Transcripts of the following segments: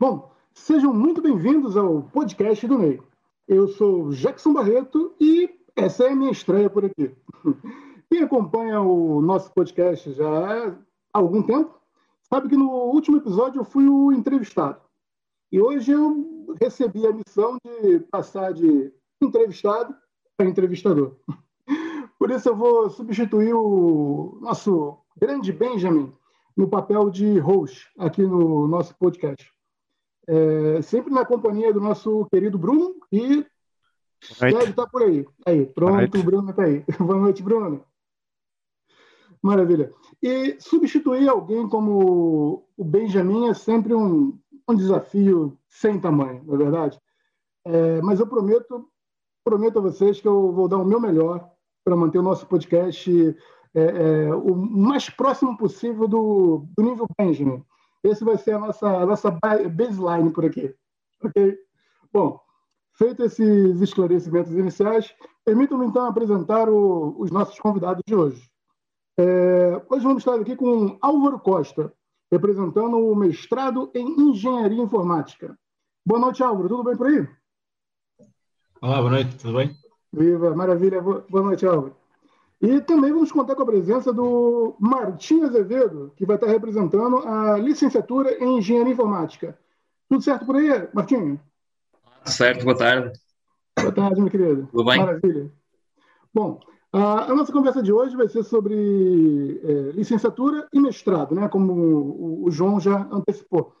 Bom, sejam muito bem-vindos ao podcast do Ney. Eu sou Jackson Barreto e essa é a minha estreia por aqui. Quem acompanha o nosso podcast já há algum tempo sabe que no último episódio eu fui o entrevistado. E hoje eu recebi a missão de passar de entrevistado para entrevistador. Por isso eu vou substituir o nosso grande Benjamin no papel de host aqui no nosso podcast. É, sempre na companhia do nosso querido Bruno e deve estar por aí. Aí, pronto, o Bruno está aí. Boa noite, Bruno. Maravilha. E substituir alguém como o Benjamin é sempre um, um desafio sem tamanho, não é verdade? É, mas eu prometo, prometo a vocês que eu vou dar o meu melhor para manter o nosso podcast é, é, o mais próximo possível do, do nível Benjamin. Esse vai ser a nossa, a nossa baseline por aqui. Ok? Bom, feito esses esclarecimentos iniciais, permitam-me então apresentar o, os nossos convidados de hoje. É, hoje vamos estar aqui com Álvaro Costa, representando o mestrado em Engenharia Informática. Boa noite, Álvaro. Tudo bem por aí? Olá, boa noite. Tudo bem? Viva, maravilha. Boa noite, Álvaro. E também vamos contar com a presença do Martim Azevedo, que vai estar representando a licenciatura em Engenharia Informática. Tudo certo por aí, Martinho? Certo, boa tarde. Boa tarde, meu querido. Tudo bem? Maravilha. Bom, a, nossa conversa de hoje vai ser sobre é, licenciatura e mestrado, né? como o, o João já antecipou.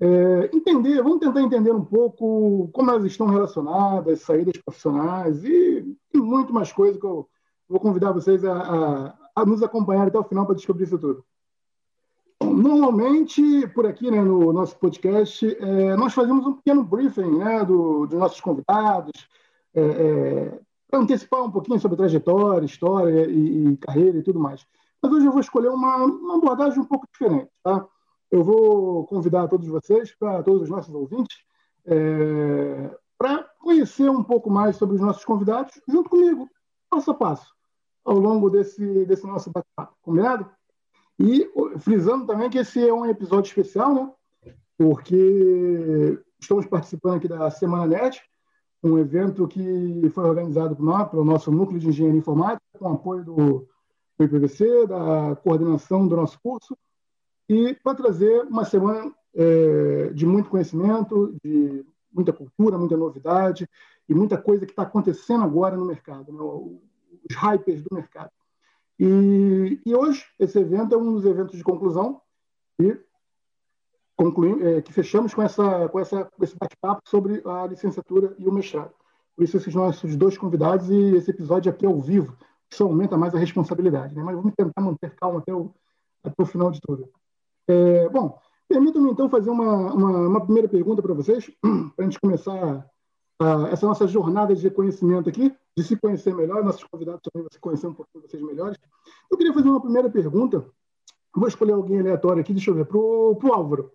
É, entender, vamos tentar entender um pouco como elas estão relacionadas, saídas profissionais e, e muito mais coisa que eu Vou convidar vocês a, a, a nos acompanhar até o final para descobrir isso tudo. Normalmente, por aqui, né, no nosso podcast, é, nós fazemos um pequeno briefing né, do, dos nossos convidados, é, é, para antecipar um pouquinho sobre trajetória, história e, e, carreira e tudo mais. Mas hoje eu vou escolher uma, uma abordagem um pouco diferente. Tá? Eu vou convidar todos vocês, para todos os nossos ouvintes, é, para conhecer um pouco mais sobre os nossos convidados, junto comigo, passo a passo ao longo desse, desse nosso bate-papo, combinado? E frisando também que esse é um episódio especial, né? Porque estamos participando aqui da Semana Net, um evento que foi organizado por nós, pelo nosso Núcleo de Engenharia Informática, com apoio do, do IPVC, da coordenação do nosso curso, e para trazer uma semana é, de muito conhecimento, de muita cultura, muita novidade e muita coisa que está acontecendo agora no mercado. Né? Os hypers do mercado. E, e, hoje, esse evento é um dos eventos de conclusão e concluímos, é, que fechamos com, essa, com, essa, com esse bate-papo sobre a licenciatura e o mestrado. Por isso, esses nossos dois convidados e esse episódio aqui ao vivo, isso aumenta mais a responsabilidade. Né? Mas vamos tentar manter calma até o, até o final de tudo. É, bom, permitam-me então fazer uma, uma, uma primeira pergunta para vocês, para a gente começar a, essa nossa jornada de reconhecimento aqui de se conhecer melhor, nossos convidados também vão se conhecer um pouquinho vocês melhores. Eu queria fazer uma primeira pergunta, vou escolher alguém aleatório aqui, deixa eu ver, para o Álvaro.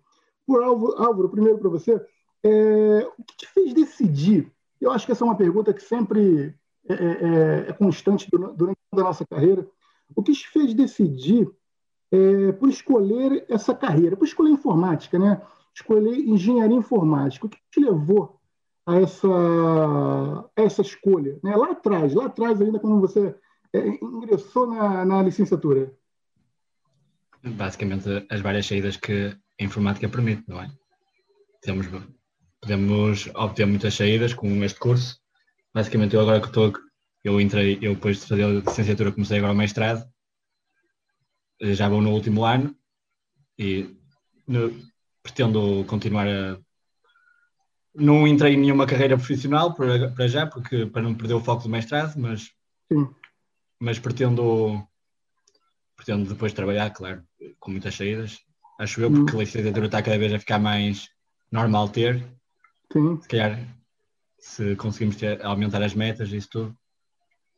Por Álvaro, Álvaro, primeiro para você, é, o que te fez decidir? Eu acho que essa é uma pergunta que sempre é, é, é, é constante durante toda a nossa carreira. O que te fez decidir é, por escolher essa carreira, por escolher informática, né? Escolher engenharia informática. O que te levou a essa, essa escolha? Né? Lá atrás, lá atrás ainda quando você é, ingressou na, na licenciatura? Basicamente as várias saídas que a informática permite, não é? Temos, podemos obter muitas saídas com este curso. Basicamente eu agora que estou, eu entrei, eu depois de fazer a licenciatura comecei agora o mestrado, já vou no último ano e no, pretendo continuar a não entrei em nenhuma carreira profissional para, já, porque para não perder o foco do mestrado, mas, mas pretendo, pretendo depois trabalhar, claro, com muitas saídas. Acho eu, porque hum. a licenciatura está cada vez a ficar mais normal ter. Sim. Se calhar, se conseguimos ter, aumentar as metas e isso tudo,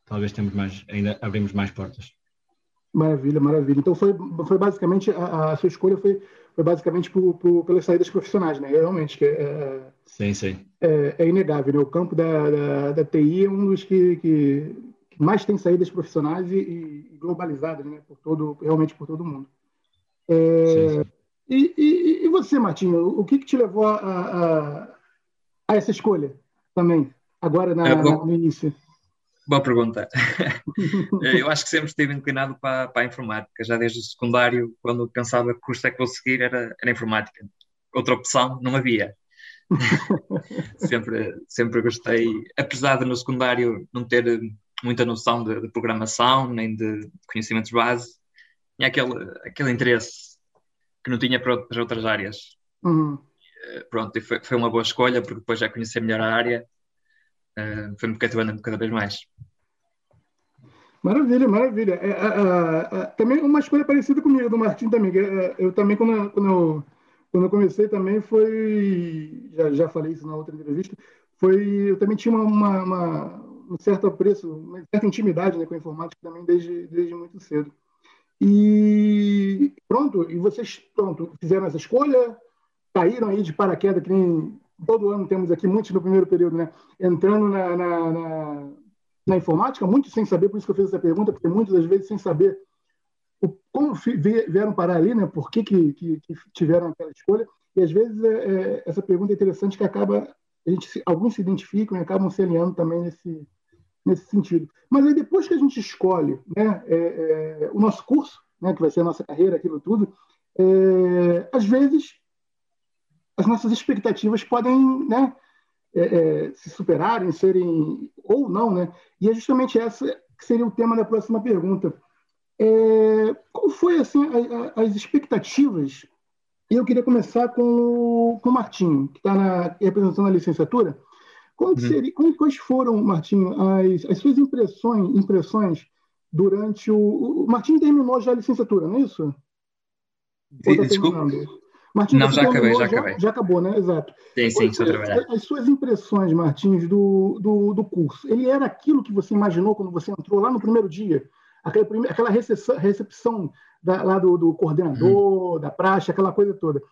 talvez temos mais, ainda abrimos mais portas. Maravilha, maravilha. Então foi, foi basicamente a, a sua escolha foi foi basicamente por, por, pelas saídas profissionais, né? Realmente, que é, é, sim, sim. É, é, inegável, né? O campo da, da, da TI é um dos que, que, que, mais tem saídas profissionais e, e globalizadas, né? Por todo, realmente por todo mundo. É, sim, sim. E, e, e você, Martinho, o que, que te levou a, a, a, essa escolha também, agora na, é, bom, no início? Boa pergunta. eu acho que sempre estive inclinado para, para a informática, já desde o secundário, quando pensava que curso é que vou seguir, era, era informática. Outra opção não havia. sempre, sempre gostei, apesar de no secundário não ter muita noção de, de programação, nem de conhecimentos base, tinha aquele, aquele interesse que não tinha para, para outras áreas. Uhum. Eh, pronto, e foi, foi uma boa escolha, porque depois já conheci melhor a área, uh, foi-me cativando cada vez mais. Maravilha, maravilha. É, é, é, também uma escolha parecida comigo, do Martim também. Eu também, quando, quando, eu, quando eu comecei, também foi. Já, já falei isso na outra entrevista. Foi, eu também tinha uma, uma, uma um certo apreço, uma certa intimidade né, com a informática também desde, desde muito cedo. E pronto, e vocês pronto, fizeram essa escolha, caíram aí de paraquedas, que nem todo ano temos aqui, muitos no primeiro período, né? Entrando na, na, na, na informática, muitos sem saber, por isso que eu fiz essa pergunta, porque muitas das vezes sem saber o, como vieram parar ali, né? Por que, que, que, que tiveram aquela escolha. E às vezes é, é, essa pergunta é interessante que acaba, a gente, alguns se identificam e acabam se alinhando também nesse, nesse sentido. Mas aí depois que a gente escolhe né, é, é, o nosso curso, né, que vai ser a nossa carreira, aquilo tudo, é, às vezes as nossas expectativas podem né, é, é, se superarem, serem ou não, né? E é justamente essa que seria o tema da próxima pergunta. É, como foi assim a, a, as expectativas? Eu queria começar com, com o Martinho, que está representando a licenciatura. Como, uhum. seria, como quais foram, Martinho, as, as suas impressões, impressões durante o, o Martinho terminou já a licenciatura, não é isso? Tá Desculpa. Martins, não, já acabei, já acabei. Já acabou, né? Exato. Sim, sim, estou trabalhando. As suas impressões, Martins, do, do, do, curso, ele era aquilo que você imaginou quando você entrou lá no primeiro dia? Aquela, prime... aquela recepção, recepção da, lá do, do coordenador, hum. da praxe, aquela coisa toda.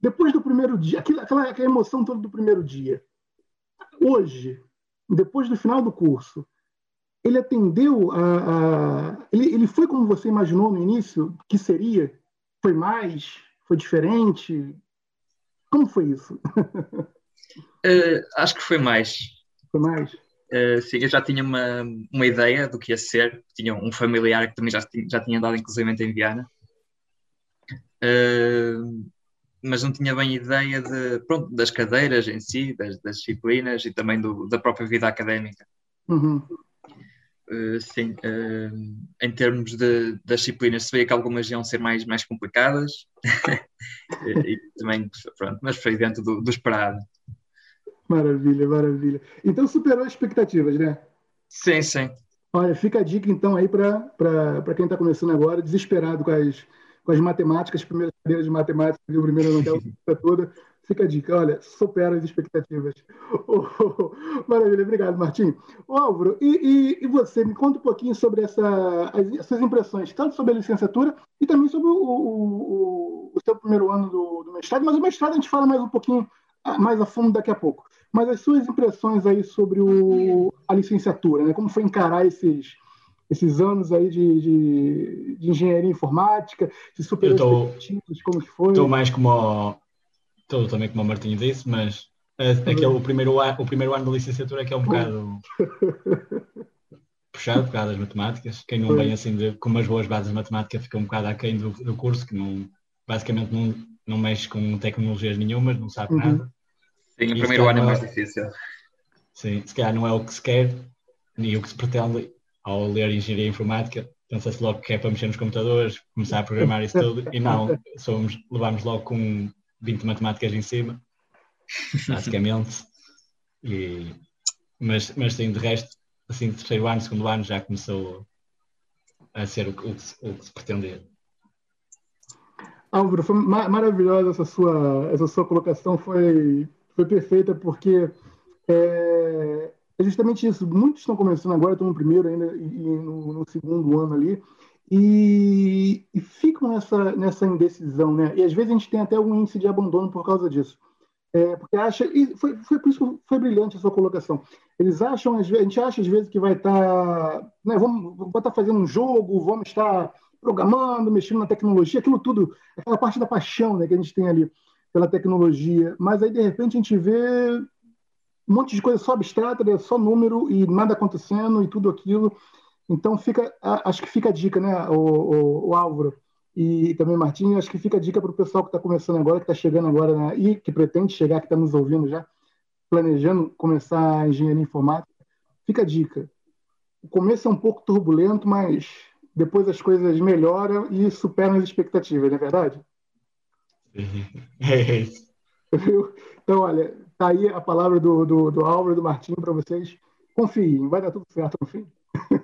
Depois do primeiro dia, aquela, aquela, aquela emoção toda do primeiro dia. Hoje, depois do final do curso, ele atendeu a, a, ele, ele foi como você imaginou no início que seria? Foi mais? Foi diferente? Como foi isso? uh, acho que foi mais. Foi mais? Uh, sim, eu já tinha uma, uma ideia do que ia ser. Tinha um familiar que também já, já tinha andado, inclusive, em Viana. Uh, mas não tinha bem ideia de, pronto, das cadeiras em si, das, das disciplinas e também do, da própria vida académica. Uhum. Uh, sim, uh, em termos de, das disciplinas, se veio que algumas iam ser mais, mais complicadas e, também, pronto, mas foi dentro do, do, esperado. Maravilha, maravilha. Então superou as expectativas, né? Sim, sim. Olha, fica a dica então aí para quem está começando agora, desesperado com as, com as matemáticas, as primeiras cadeiras de matemática, o primeiro não toda. Fica a dica, olha, supera as expectativas. Oh, oh, maravilha, obrigado, Martim. Ô, Álvaro, e, e, e, você, me conta um pouquinho sobre essa, as, as, suas impressões, tanto sobre a licenciatura e também sobre o, o, o seu primeiro ano do, do, mestrado, mas o mestrado a gente fala mais um pouquinho ah, mais a fundo daqui a pouco. Mas as suas impressões aí sobre o, a licenciatura, né? Como foi encarar esses, esses anos aí de, de, de engenharia informática, se superou tô, como que foi? Estou mais como estou também como o Martinho disse, mas é, aquele, o, primeiro, o primeiro ano da licenciatura é que é um bocado puxado por causa das matemáticas. Quem não vem assim de, com umas boas bases de matemática fica um bocado aquém do, do curso, que não, basicamente não, não mexe com tecnologias nenhumas, não sabe uhum. nada. Sim, o primeiro ano é mais difícil. Sim, se calhar não é o que se quer, nem o que se pretende ao ler engenharia informática. Pensa-se logo que é para mexer nos computadores, começar a programar isso tudo, e não, somos, levamos logo com 20 matemáticas em cima, basicamente. E, mas, mas sim, de resto, assim, terceiro ano, segundo ano, já começou a ser o, o, o que se pretendia. Álvaro, foi maravilhosa essa sua, essa sua colocação, foi, foi perfeita, porque é, é justamente isso. Muitos estão começando agora, estão no primeiro ainda e, e no, no, segundo ano ali, e, e, ficam nessa, nessa indecisão, né? E às vezes a gente tem até algum índice de abandono por causa disso. É, porque acha, e foi, foi por isso que foi brilhante a sua colocação. Eles acham, a gente acha às vezes que vai estar, tá, né, vamos, vamos estar fazendo um jogo, vamos estar programando, mexendo na tecnologia, aquilo tudo, aquela parte da paixão né, que a gente tem ali pela tecnologia. Mas aí, de repente, a gente vê um monte de coisa só abstrata, né, só número e nada acontecendo e tudo aquilo. Então, fica, acho que fica a dica, né, o, o, o Álvaro e também Martim, acho que fica a dica para o pessoal que está começando agora, que está chegando agora né, e que pretende chegar, que está nos ouvindo já, planejando começar a engenharia informática. Fica a dica. O começo é um pouco turbulento, mas depois as coisas melhoram e superam as expectativas, não é verdade? É isso. Então, olha, tá aí a palavra do, do, do Álvaro e do Martim para vocês. Confiem, vai dar tudo certo no fim.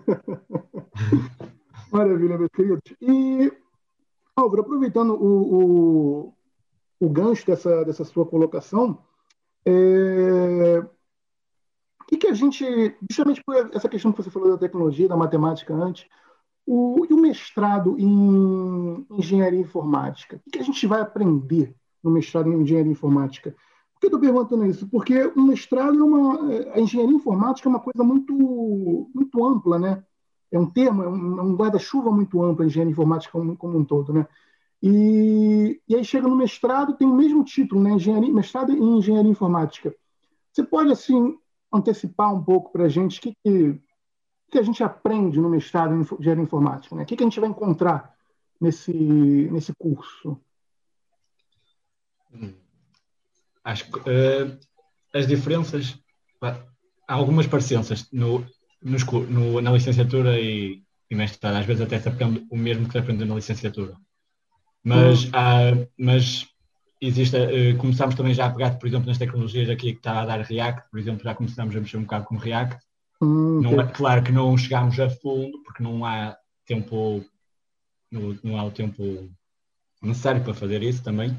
Maravilha, meus queridos. E, Álvaro, aproveitando o, o, o gancho dessa, dessa sua colocação, é, o que, que a gente, justamente por essa questão que você falou da tecnologia, da matemática antes, o, e o mestrado em engenharia informática? O que, que a gente vai aprender no mestrado em engenharia informática? Por que eu estou perguntando isso? Porque o mestrado é uma. A engenharia informática é uma coisa muito, muito ampla, né? É um termo, é um, é um guarda-chuva muito amplo a engenharia informática como, como um todo, né? E, e, aí chega no mestrado, tem o mesmo título, né? Engenharia, mestrado em engenharia informática. Você pode, assim, antecipar um pouco para a gente o que, que, que, a gente aprende no mestrado em engenharia informática, né? O que, que a gente vai encontrar nesse, nesse curso? Hum. Acho que uh, as diferenças, há algumas parecenças no, no, na licenciatura e, e mestrado, às vezes até se aprende o mesmo que se aprende na licenciatura. Mas, hum. há, mas existe, uh, começamos também já a pegar, por exemplo, nas tecnologias aqui que está a dar React, por exemplo, já começamos a mexer um bocado com React. Hum, não, é, claro que não chegámos a fundo, porque não há tempo, não, não há o tempo necessário para fazer isso também,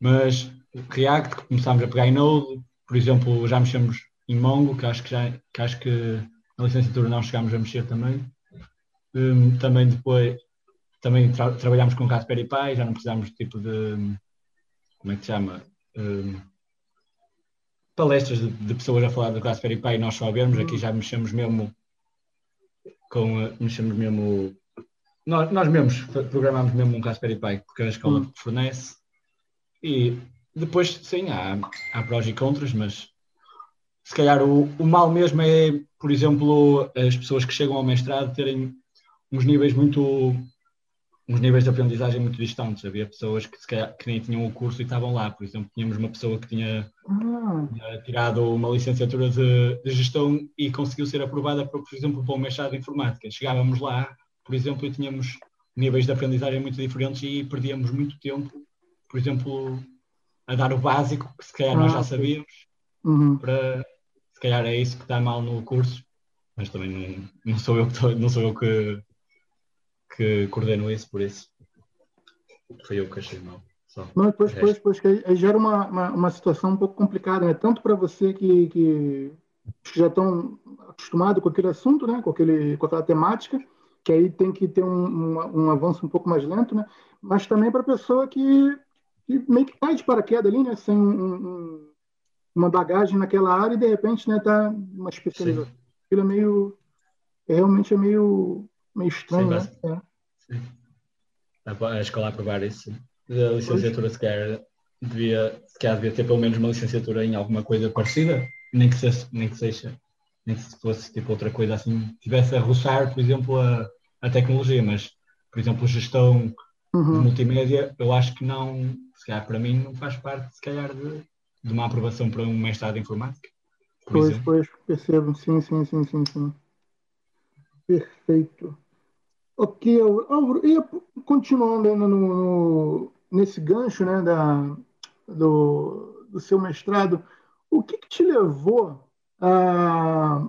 mas React, começámos a pegar em Node, por exemplo, já mexemos em Mongo, que acho que, já, que, acho que na licenciatura não chegámos a mexer também. Um, também depois, também tra trabalhámos com Raspberry Pi, já não precisámos de tipo de, como é que se chama? Um, palestras de, de, pessoas a falar do Raspberry Pi e nós só vermos, aqui já mexemos mesmo com, mexemos mesmo, nós, nós mesmos programamos mesmo um Raspberry Pi, porque é a escola hum. fornece, e depois, sim, há, há prós e contras, mas se calhar o, o mal mesmo é, por exemplo, as pessoas que chegam ao mestrado terem uns níveis muito uns níveis de aprendizagem muito distantes. Havia pessoas que, calhar, que nem tinham o curso e estavam lá. Por exemplo, tínhamos uma pessoa que tinha, ah. tinha tirado uma licenciatura de, de, gestão e conseguiu ser aprovada, por, por exemplo, para o mestrado de informática. Chegávamos lá, por exemplo, e tínhamos níveis de aprendizagem muito diferentes e perdíamos muito tempo, por exemplo, a dar o básico, que se calhar ah, nós já sabíamos, uhum. para se calhar é isso que está mal no curso, mas também não, não sou eu que não sou eu que, que coordeno isso, por isso foi eu que achei mal. Só. Não, depois, depois, depois que aí gera uma, uma, uma, situação um pouco complicada, né? Tanto para você que, que já estão acostumados com aquele assunto, né? Com, aquele, com aquela temática, que aí tem que ter um, um, um avanço um pouco mais lento, né? Mas também para a pessoa que que meio que cai de paraquedas ali, né? Sem um, um, uma bagagem naquela área e de repente, né, tá uma especialização. Aquilo é meio. É, realmente é meio, meio estranho, Sim, né? É. A escola aprovar isso. A licenciatura, se calhar, devia, se calhar devia ter pelo menos uma licenciatura em alguma coisa parecida, nem que, seja, nem que seja, nem que se fosse tipo outra coisa assim, tivesse a roçar, por exemplo, a, a tecnologia, mas, por exemplo, gestão uhum. de multimédia, eu acho que não, se calhar para mim não faz parte, se calhar, de, de uma aprovação para um mestrado em informática. Pois, exemplo. pois, percebo, sim, sim, sim, sim, sim. Perfeito. Ok, Álvaro, e continuando ainda no, no, nesse gancho né, da, do, do seu mestrado, o que, que te levou a,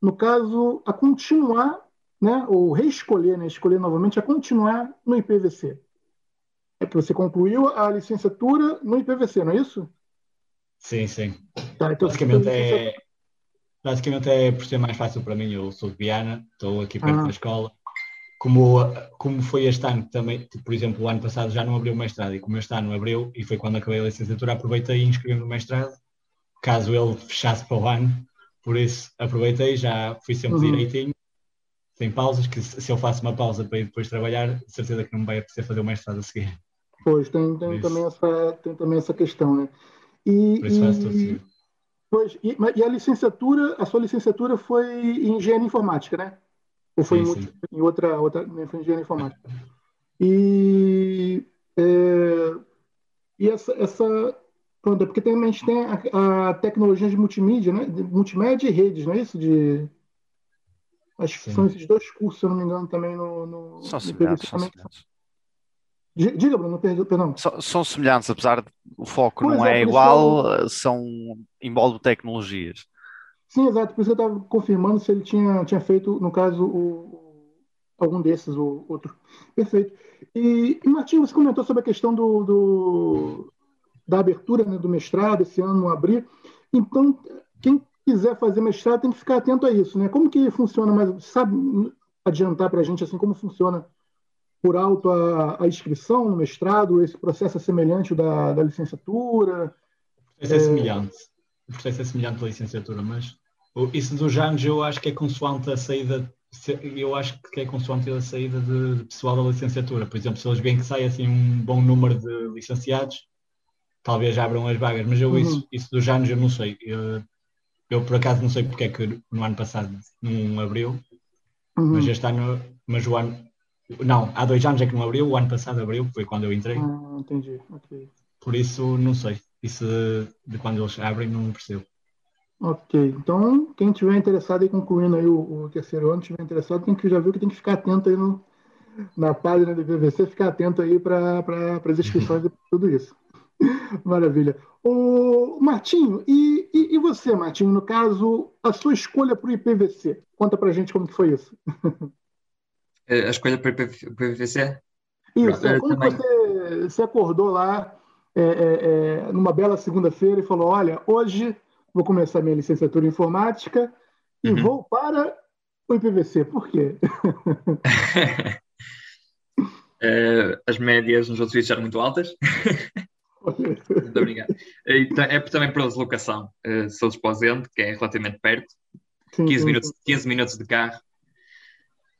no caso, a continuar, né, ou reescolher, né, escolher novamente, a continuar no IPVC? É que você concluiu a licenciatura no IPVC, não é isso? Sim, sim. Tá, então basicamente, é, basicamente é por ser mais fácil para mim. Eu sou de Viana, estou aqui perto ah. da escola. Como, como foi este ano também, tipo, por exemplo, o ano passado já não abriu o mestrado e como este ano abriu e foi quando acabei a licenciatura, aproveitei e inscrevi-me no mestrado, caso ele fechasse para o ano. Por isso aproveitei, já fui sempre uhum. direitinho sem pausas, que se eu faço uma pausa para ir depois trabalhar, certeza que não vai apetecer fazer o mestrado a seguir. Pois, tem, tem, também, essa, tem também essa questão, né? E, faz todo Pois, e, e, a licenciatura, a sua licenciatura foi em engenharia informática, né? Ou foi sim, em, sim. em, outra, outra, né, foi em engenharia informática. E, é, e essa, essa pronto, é porque também a gente tem a, a, tecnologia de multimídia, né? De multimédia e redes, não é isso? De, acho que são esses dois cursos, se eu não me engano, também no, no, são semelhantes. Diga, Bruno, perdão. São, são semelhantes, apesar de o foco pois não é, é igual, são envolve tecnologias. Sim, exato. Por isso eu estava confirmando se ele tinha, tinha feito, no caso, o, algum desses, ou outro. Perfeito. E, e Martinho, você comentou sobre a questão do, do da abertura né, do mestrado, esse ano no abril. Então, quem quiser fazer mestrado tem que ficar atento a isso, né? Como que funciona, mas sabe adiantar para a gente assim como funciona por alto a, a, inscrição no mestrado? Esse processo é semelhante da, da licenciatura? O processo é, semelhante. O processo é semelhante da licenciatura, mas isso dos anos eu acho que é consoante a saída eu acho que é consoante a saída de, pessoal da licenciatura. Por exemplo, se eles veem que sai assim um bom número de licenciados, talvez abram as vagas, mas eu uhum. isso, isso dos anos eu não sei. Eu, eu, por acaso não sei porque é que no ano passado não abriu, uhum. mas este ano, mas o ano, não, há dois anos é que não abriu, o ano passado abriu, foi quando eu entrei. Ah, entendi, ok. Por isso, não sei. Isso de quando eles abrem, não percebo. Ok, então quem tiver interessado em concluindo aí o, o, terceiro ano, tiver interessado, tem que já viu que tem que ficar atento aí no, na página do PVC, ficar atento aí para pra, as inscrições e tudo isso. Maravilha. O Martinho, e, e, e, você, Martinho, no caso, a sua escolha para o IPVC? Conta para gente como que foi isso. É, a escolha para o IPVC? Isso, é, como também... você, você acordou lá é, é, é, numa bela segunda-feira e falou, olha, hoje vou começar minha licenciatura em informática e uhum. vou para o IPVC. Por quê? as médias nos outros vídeos eram muito altas. Muito obrigado. É também pela deslocação. Uh, sou desposente, que é relativamente perto. Sim, 15, sim, minutos, 15 minutos de carro.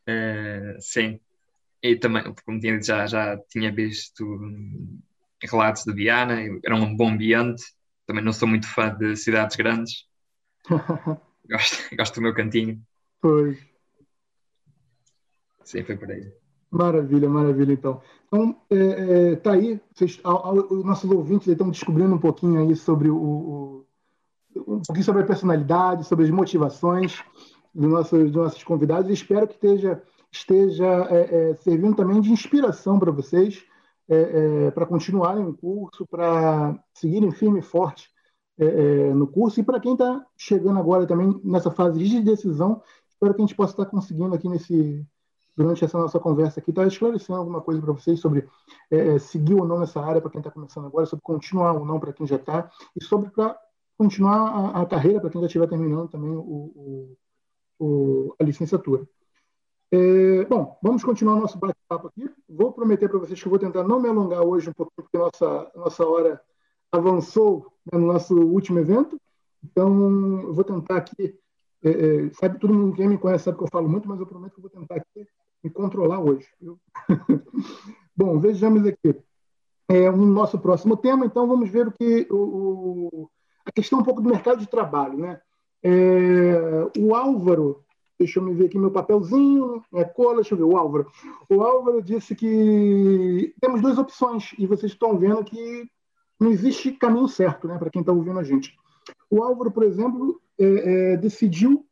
Uh, sim. E também, como tinha já, já tinha visto relatos de Viana, era um bom ambiente. Também não sou muito fã de cidades grandes. gosto, gosto do meu cantinho. Pois. Sim, foi por aí. Maravilha, maravilha, então. Então, é, é, tá aí, vocês, os nossos ouvintes estão descobrindo um pouquinho aí sobre o, o, um pouquinho sobre a personalidade, sobre as motivações dos nossos, dos nossos convidados. espero que esteja, esteja é, é servindo também de inspiração para vocês, é, é, para continuarem o curso, para seguirem firme e forte no curso. E para quem está chegando agora também nessa fase de decisão, espero que a gente possa estar conseguindo aqui nesse durante essa nossa conversa aqui, está esclarecendo alguma coisa para vocês sobre é, é, seguir ou não nessa área para quem está começando agora, sobre continuar ou não para quem já está, e sobre para continuar a, a, carreira para quem já estiver terminando também o, o, o a licenciatura. É, bom, vamos continuar nosso bate-papo aqui. Vou prometer para vocês que vou tentar não me alongar hoje um pouquinho, porque nossa, nossa hora avançou né, no nosso último evento. Então, eu vou tentar aqui. É, é, sabe, todo mundo que me conhece sabe que eu falo muito, mas eu prometo que vou tentar aqui me controlar hoje. Bom, vejamos aqui. É, o nosso próximo tema, então vamos ver o que o, o, a questão um pouco do mercado de trabalho, né? É, o Álvaro, deixa eu me ver aqui meu papelzinho, é cola, deixa eu ver, o Álvaro. O Álvaro disse que temos duas opções e vocês estão vendo que não existe caminho certo, né, para quem está ouvindo a gente. O Álvaro, por exemplo, é, é, decidiu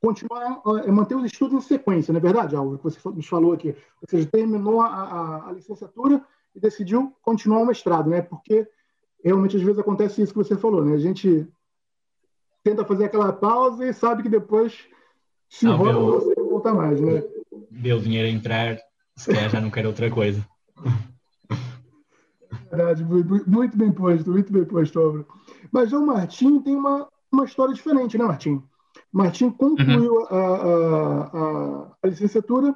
continuar, é, manter os estudos em sequência, não é verdade, Álvaro, que você nos falou aqui? Ou seja, terminou a, a, a, licenciatura e decidiu continuar o mestrado, né? Porque realmente às vezes acontece isso que você falou, né? A gente tenta fazer aquela pausa e sabe que depois se não, rola, você não volta mais, né? O dinheiro entrar, se calhar já não quer outra coisa. Verdade, muito bem posto, muito bem posto, Álvaro. Mas o Martim tem uma, uma história diferente, né, Martim? Martim concluiu uhum. a, a, a, a, licenciatura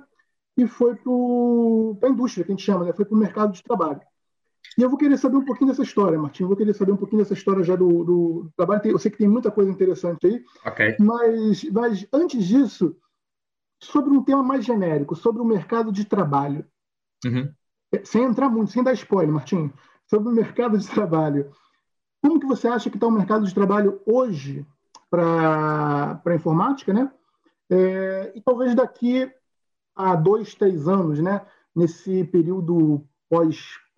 e foi para a indústria, que a gente chama, né? foi para o mercado de trabalho. E eu vou querer saber um pouquinho dessa história, Martim. Vou querer saber um pouquinho dessa história já do, do, trabalho. Eu sei que tem muita coisa interessante aí. Okay. Mas, mas antes disso, sobre um tema mais genérico, sobre o mercado de trabalho. Uhum. É, sem entrar muito, sem dar spoiler, Martim, sobre o mercado de trabalho. Como que você acha que está o mercado de trabalho hoje para a informática, né? É, e talvez daqui a dois, três anos, né? Nesse período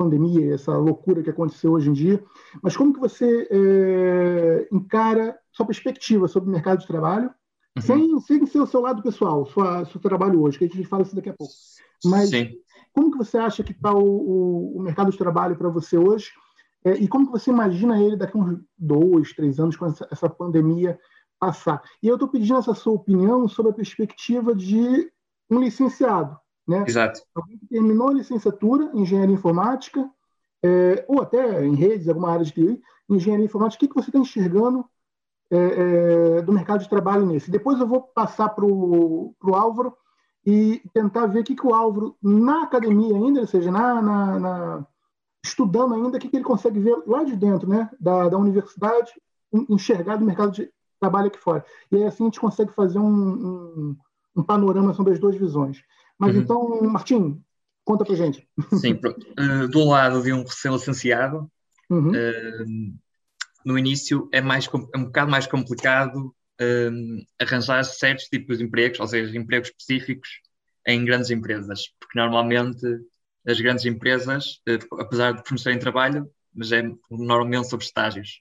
pós-pandemia, essa loucura que aconteceu hoje em dia. Mas como que você é, encara sua perspectiva sobre o mercado de trabalho, uhum. sem, sem ser o seu lado pessoal, sua, seu trabalho hoje, que a gente fala isso daqui a pouco. Mas Sim. como que você acha que está o, o, o, mercado de trabalho para você hoje? É, e como que você imagina ele daqui a uns dois, três anos, quando essa, essa pandemia passar? E eu estou pedindo essa sua opinião sobre a perspectiva de um licenciado, né? Exato. Alguém que terminou a licenciatura em engenharia informática, é, ou até em redes, alguma área de TI, engenharia informática, o que, que você está enxergando é, é, do mercado de trabalho nesse? Depois eu vou passar para o Álvaro e tentar ver o que, que o Álvaro, na academia ainda, ou seja, na, na, na estudando ainda, o que, que ele consegue ver lá de dentro né, da, da universidade, enxergar do mercado de trabalho aqui fora. E aí assim a gente consegue fazer um, um, um panorama sobre as duas visões. Mas uhum. então, Martim, conta pra gente. Sim, uh, do lado de um recém-licenciado, uhum. uh, no início é, mais, é um bocado mais complicado uh, arranjar certos tipos de empregos, ou seja, empregos específicos em grandes empresas, porque normalmente as grandes empresas, apesar de fornecerem trabalho, mas é normalmente sobre estágios,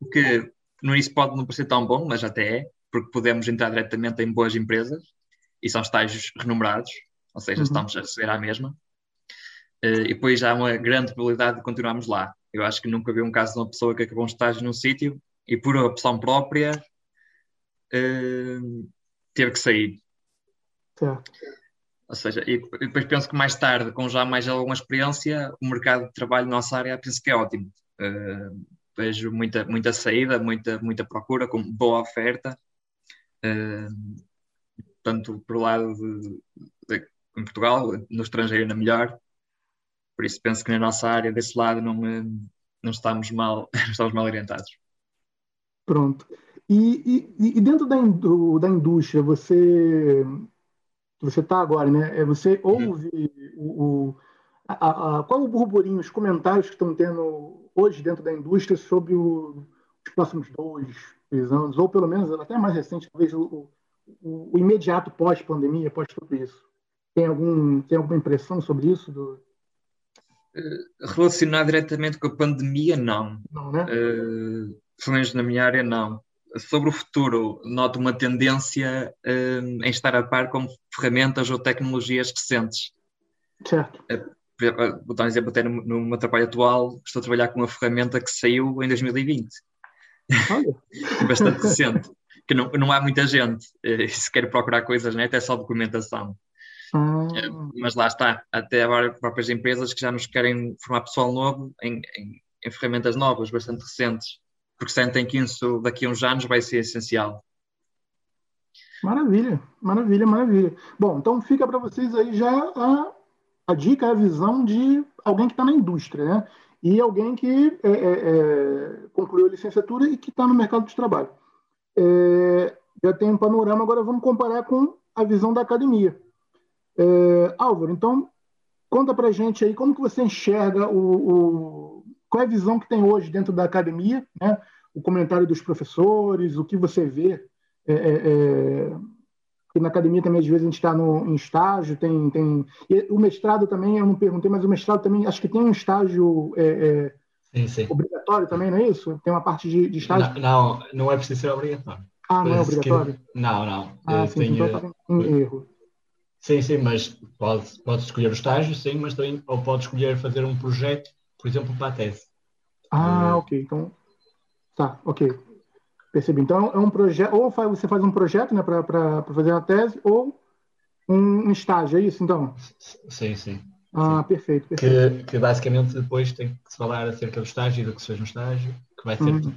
o que no início pode não parecer tão bom, mas até é, porque podemos entrar diretamente em boas empresas e são estágios remunerados, ou seja, uhum. estamos a receber à mesma. Uh, e depois há uma grande probabilidade de continuarmos lá. Eu acho que nunca vi um caso de uma pessoa que acabou um estágio num sítio e por opção própria uh, teve que sair. Certo. Ou seja, e depois penso que mais tarde, com já mais alguma experiência, o mercado de trabalho na nossa área penso que é ótimo. Uh, vejo muita, muita saída, muita, muita procura, com boa oferta. Uh, tanto por lado de, de, em Portugal, no estrangeiro ainda melhor. Por isso penso que na nossa área, desse lado, não, não, estamos, mal, não estamos mal orientados. Pronto. E, e, e dentro da, da indústria, você você está agora, né? É, você ouve o, o a, a, qual o burburinho, os comentários que estão tendo hoje dentro da indústria sobre o, os próximos dois, três anos, ou pelo menos até mais recente, talvez o, o, o imediato pós-pandemia, pós tudo isso? Tem, algum, tem alguma impressão sobre isso? Do... Eh, relacionado diretamente com a pandemia, não. Não, né? Uh, pelo menos na minha área, não. Sobre o futuro, noto uma tendência uh, em estar a par com ferramentas ou tecnologias recentes. Certo. Uh, vou dar um exemplo até no, no meu trabalho atual, estou a trabalhar com uma ferramenta que saiu em 2020. Olha. Bastante recente que não, não há muita gente, eh, se quer procurar coisas na net é só documentação. Ah. Eh, mas lá está, até agora próprias empresas que já nos querem formar pessoal novo em, em, em ferramentas novas, bastante recentes, porque sentem que isso daqui a uns anos vai ser essencial. Maravilha, maravilha, maravilha. Bom, então fica para vocês aí já a, a dica, a visão de alguém que está na indústria, né? E alguém que é, é, é, concluiu a licenciatura e que está no mercado de trabalho é, já tem um panorama, agora vamos comparar com a visão da academia. É, Álvaro, então, conta para gente aí como que você enxerga o, o, qual é a visão que tem hoje dentro da academia, né? o comentário dos professores, o que você vê. É, é, é na academia também, às vezes, a gente está em estágio, tem, tem... o mestrado também, eu não perguntei, mas o mestrado também, acho que tem um estágio é, é Sim, sim. Obrigatório também, não é isso? Tem uma parte de, de estágio? Não, não, não é preciso ser obrigatório. Ah, não é obrigatório? Que... Não, não. Ah, sim, tenho... então em erro. Sim, sim, mas pode, pode escolher o estágio, sim, mas também ou pode escolher fazer um projeto, por exemplo, para a tese. Ah, uh... ok. Então, tá, ok. Percebi. Então, é um projeto, ou faz, você faz um projeto né, para fazer a tese, ou um, um estágio, é isso, então? Sim, sim. Ah, perfeito, perfeito. Que, que, basicamente depois tem que se falar acerca do estágio e do que se fez no estágio, que vai ser, uhum.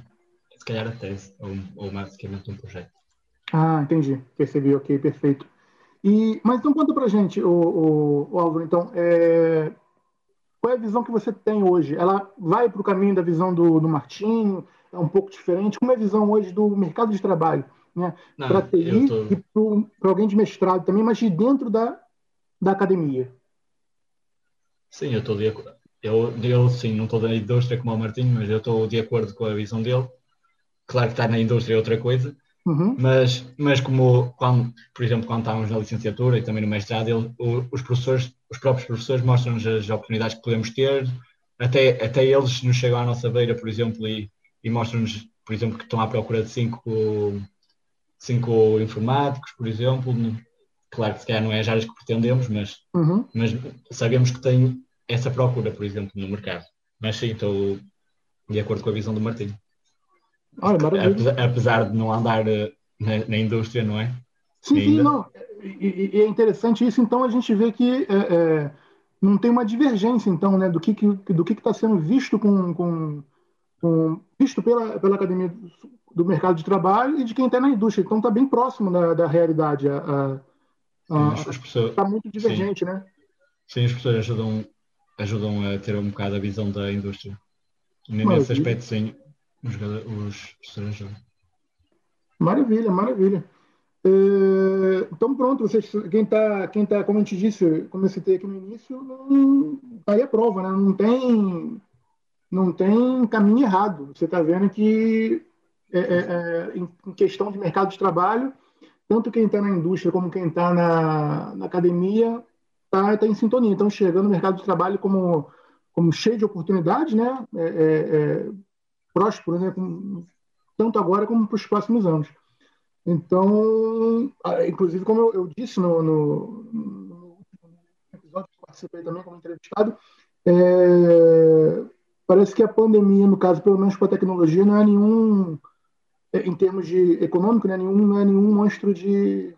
se calhar, a tese, ou, ou basicamente um projeto. Ah, entendi. Percebi, ok, perfeito. E, mas então conta pra gente, o, o, o Álvaro, então, é, qual é a visão que você tem hoje? Ela vai para o caminho da visão do, do Martinho? É um pouco diferente? Como é a visão hoje do mercado de trabalho né? Para TI tô... e para alguém de mestrado também, mas de dentro da, da academia. Sim, eu estou de acordo. Eu, eu sim, não estou da indústria como o Martinho, mas eu estou de acordo com a visão dele. Claro que estar na indústria é outra coisa, uhum. mas, mas como, quando, por exemplo, quando estávamos na licenciatura e também no mestrado, ele, os professores, os próprios professores mostram-nos as oportunidades que podemos ter, até, até eles nos chegam à nossa beira, por exemplo, e, e mostram-nos, por exemplo, que estão à procura de cinco, cinco informáticos, por exemplo. Claro que se calhar não é as áreas que pretendemos, mas, uhum. mas sabemos que tem essa procura, por exemplo, no mercado. Mas sim, estou de acordo com a visão do Martinho. Olha, apesar, apesar, de não andar eh, na, na indústria, não é? Sim, sim, não. E, e, é interessante isso, então a gente vê que é, é, não tem uma divergência, então, né, do que do que está sendo visto com, com, com, visto pela, pela academia do mercado de trabalho e de quem está na indústria. Então está bem próximo da, da realidade. Está muito divergente, sim. né? Sim, as pessoas ajudam, ajudam a ter um bocado a visão da indústria. Nesse aspecto, sim, os, os ajudam. Maravilha, maravilha. É, então pronto, vocês, quem está, quem tá, como a gente disse, como eu citei aqui no início, não, tá aí a prova, né? não tem, não tem caminho errado. Você está vendo que é, é, é, em questão de mercado de trabalho, tanto quem está na indústria como quem está na, na, academia está tá em sintonia. Então, chegando no mercado de trabalho como, como cheio de oportunidades, né? É, é, próspero, né? tanto agora como para os próximos anos. Então, inclusive, como eu, eu disse no, no, no, episódio que participei também como entrevistado, é, parece que a pandemia, no caso, pelo menos com a tecnologia, não é nenhum, é, em termos de econômico, né, nenhum, não é nenhum monstro de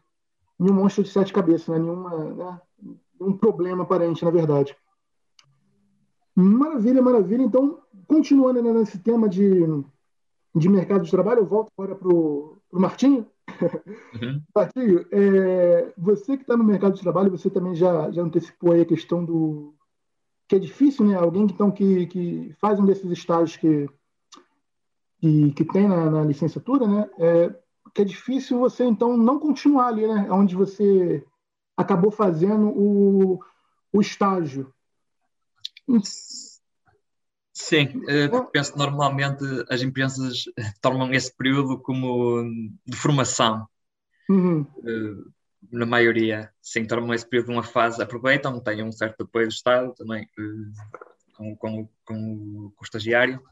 nenhum monstro de sete cabeças, não é nenhuma, né, nenhum problema aparente, na verdade. Maravilha, maravilha. Então, continuando né, nesse tema de, de mercado de trabalho, eu volto agora para o Martinho. Uhum. Patinho, é, você que está no mercado de trabalho, você também já, já antecipou aí a questão do que é difícil, né? Alguém então, que, que faz um desses estágios que, que, que tem na, na licenciatura, né? É, que é difícil você então não continuar ali, né? Onde você acabou fazendo o, o estágio. Sim, eh, penso que normalmente as empresas tomam esse período como de formação. Uhum. Eh, na maioria, sim, tomam esse período uma fase, aproveitam, têm um certo apoio do Estado também eh, com, com, com, o estagiário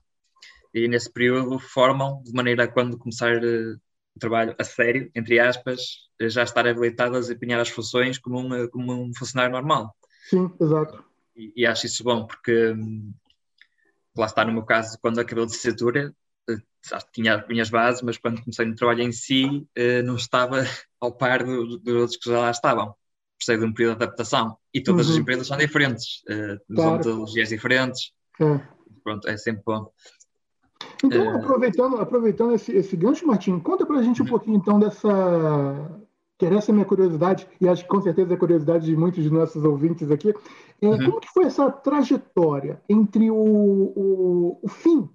e nesse período formam de maneira a quando começar o trabalho a sério, entre aspas, já estar habilitado a desempenhar as funções como um, como um funcionário normal. Sim, exato. E, e acho isso bom porque hum, lá está no meu caso, quando acabei a licenciatura, eh, tinha as minhas bases, mas quando comecei no trabalho em si, eh, não estava ao par dos outros que já lá estavam. Precisei de um período de adaptação. E todas uhum. as empresas são diferentes, uh, claro. metodologias diferentes. É. Pronto, é sempre bom. Então, aproveitando, aproveitando esse, esse gancho, Martim, conta para a gente um uhum. pouquinho então dessa que essa é a minha curiosidade, e acho que com certeza é a curiosidade de muitos dos nossos ouvintes aqui, é, uhum. como que foi essa trajetória entre o, o, o fim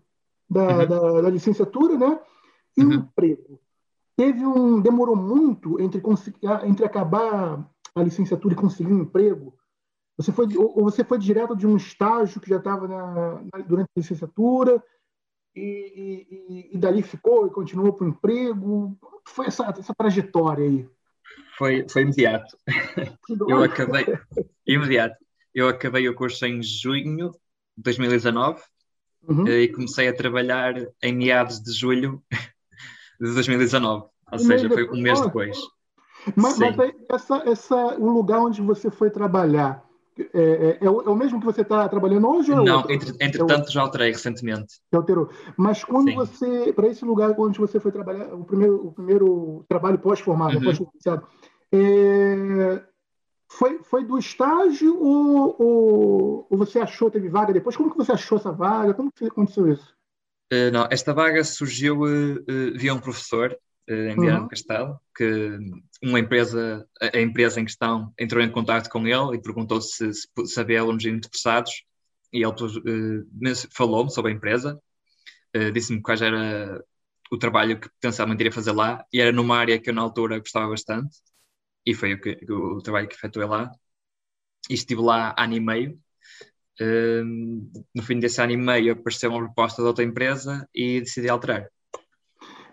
da, uhum. da, da, licenciatura né, e uhum. o emprego? Teve um, demorou muito entre, entre acabar a licenciatura e conseguir um emprego? Você foi, ou você foi direto de um estágio que já estava durante a licenciatura e, e, e, dali ficou e continuou para o emprego? Como foi essa, essa trajetória aí? Foi, foi imediato. Eu acabei, imediato. Eu acabei o curso em junho de 2019 uhum. Eh, e comecei a trabalhar em meados de julho de 2019. Ou seja, foi um mês depois. Mas, mas essa, essa, o lugar onde você foi trabalhar, é, é, é, o, é, o, mesmo que você está trabalhando hoje? É Não, entre, entretanto é já alterei recentemente. Alterou. Mas quando Sim. você, para esse lugar onde você foi trabalhar, o primeiro, o primeiro trabalho pós-formado, uhum. pós-licenciado, é, foi, foi do estágio ou, ou, ou, você achou, teve vaga depois? Como que você achou essa vaga? Como que aconteceu isso? Uh, não, esta vaga surgiu uh, via um professor em Viana uhum. Castelo, que uma empresa, a empresa em questão entrou em contato com ele e perguntou se, se, se havia alunos interessados e ele falou-me sobre a empresa, disse-me quais, era, o trabalho que potencialmente iria fazer lá, e era numa área que eu na altura gostava bastante, e foi o, que, o, o trabalho que efetuei lá. E estive lá ano e meio. Um, no fim desse ano e meio apareceu uma proposta de outra empresa e decidi alterar.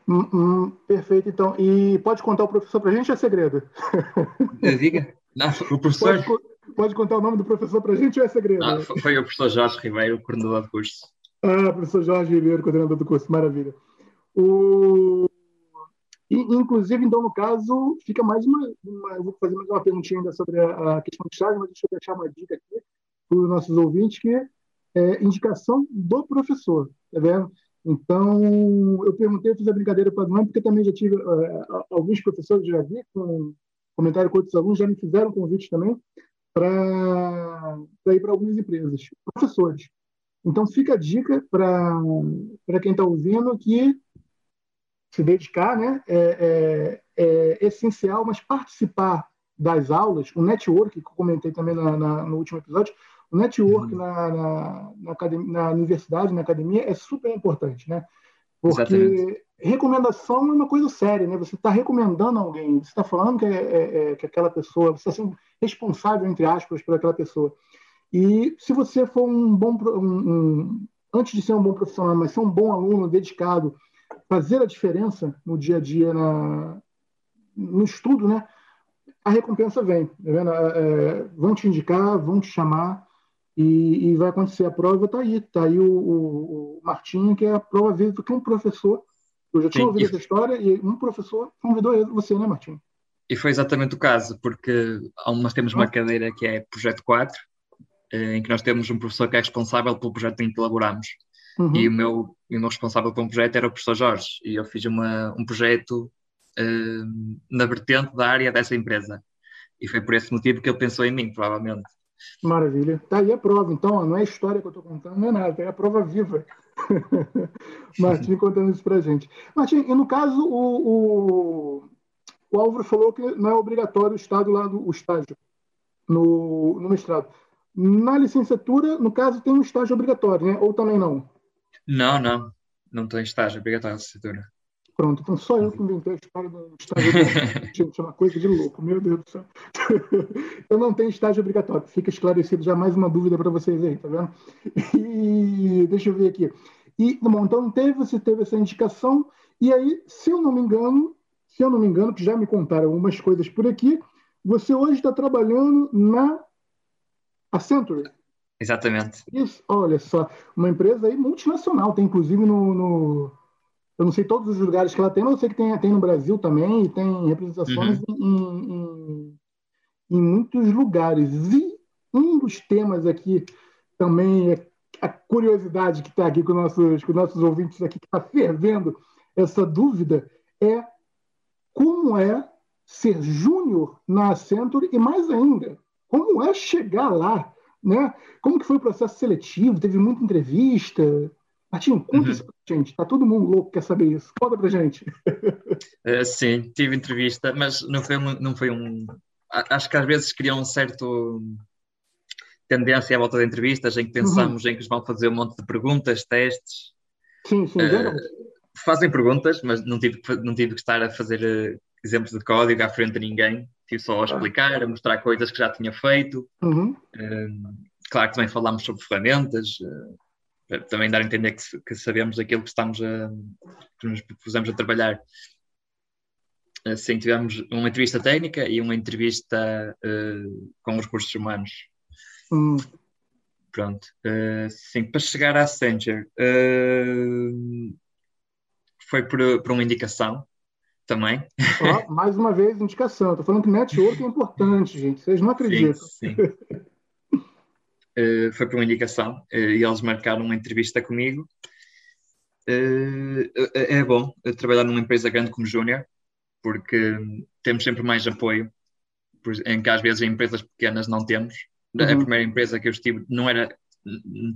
Hum, hum, perfeito, então. E pode contar o professor para a gente ou é segredo? Diga. Não, o professor. Pode, pode, contar o nome do professor para a gente ou é segredo? Não, foi o professor Jorge Ribeiro, coordenador do curso. Ah, professor Jorge Ribeiro, coordenador do curso, maravilha. O... inclusive, então, no caso, fica mais uma, uma, Eu vou fazer mais uma perguntinha ainda sobre a, a questão de estágio, mas deixa eu deixar uma dica aqui para os nossos ouvintes, que é indicação do professor, tá vendo? Então, eu perguntei, fiz a brincadeira para a porque também já tive uh, alguns professores, já vi com comentário com outros alunos, já me fizeram convite também para ir para algumas empresas. Professores. Então, fica a dica para quem está ouvindo que se dedicar né, é, é, é, essencial, mas participar das aulas, o network, que eu comentei também na, na, no último episódio, o network uhum. na, na, na, academia, na, universidade, na academia, é super importante, né? Porque Exatamente. recomendação é uma coisa séria, né? Você está recomendando alguém, você está falando que, é, é, é, que aquela pessoa, você está sendo responsável, entre aspas, por aquela pessoa. E se você for um bom, um, um, antes de ser um bom profissional, mas ser um bom aluno, dedicado, fazer a diferença no dia a dia, na, no estudo, né? A recompensa vem, tá vendo? É, vão te indicar, vão te chamar, e, e, vai acontecer a prova, está aí, está aí o, o, o, Martinho, que é a prova viva que um professor, eu já tinha Sim, ouvido essa história, e um professor convidou você, né, Martinho? E foi exatamente o caso, porque nós temos uma ah. cadeira que é Projeto 4, eh, em que nós temos um professor que é responsável pelo projeto em que elaboramos. Uhum. E o meu, o meu responsável pelo projeto era o professor Jorge, e eu fiz uma, um projeto uh, na vertente da área dessa empresa. E foi por esse motivo que ele pensou em mim, provavelmente. Maravilha. Tá aí a prova, então, não é história que eu estou contando, não é nada, é a prova viva. Martim contando isso para gente. Martim, e no caso, o, o, o, Álvaro falou que não é obrigatório o estágio lá do o estágio no, no mestrado. Na licenciatura, no caso, tem um estágio obrigatório, né? Ou também não? Não, não. Não tem estágio obrigatório na licenciatura. Pronto, então só eu que inventei a história do estágio. Gente, é uma coisa de louco, meu Deus do céu. eu não tenho estágio obrigatório, fica esclarecido já mais uma dúvida para vocês aí, tá vendo? E deixa eu ver aqui. E, bom, então teve, você teve essa indicação, e aí, se eu não me engano, se eu não me engano, que já me contaram algumas coisas por aqui, você hoje está trabalhando na Accenture. Exatamente. Isso, olha só, uma empresa aí multinacional, tem inclusive no, no eu não sei todos os lugares que ela tem, mas eu sei que tem, tem no Brasil também, e tem representações uhum. em, em, em, muitos lugares. E um dos temas aqui também é a curiosidade que está aqui com, nossos, com nossos ouvintes aqui, que está fervendo essa dúvida, é como é ser júnior na Accenture e mais ainda, como é chegar lá, né? Como que foi o processo seletivo? Teve muita entrevista? Martinho, conta uhum. Gente. Tá todo mundo louco quer saber isso. Conta pra gente. Uh, sim, tive entrevista, mas não foi, um, não foi um. Acho que às vezes criam um certo tendência à volta de entrevistas em que pensamos uhum. em que vão fazer um monte de perguntas, testes. Sim, sim, uh, Fazem perguntas, mas não tive, não tive que estar a fazer uh, exemplos de código à frente de ninguém. Tive só a explicar, a mostrar coisas que já tinha feito. Uhum. Uh, claro que também falámos sobre ferramentas. Também dar a entender que, que sabemos aquilo que estamos a que nos propusemos a trabalhar. Assim, tivemos uma entrevista técnica e uma entrevista uh, com os recursos humanos. Hum. Pronto. Uh, sim, para chegar à Accenture uh, foi por, por uma indicação também. Oh, mais uma vez, indicação. Estou falando que network é importante, gente. Vocês não acreditam. Sim, sim. Eh, foi por uma indicação uh, e eles marcaram uma entrevista comigo. Uh, é bom trabalhar numa empresa grande como Júnior, porque temos sempre mais apoio, em que às vezes em empresas pequenas não temos. Uhum. A primeira empresa que eu estive não era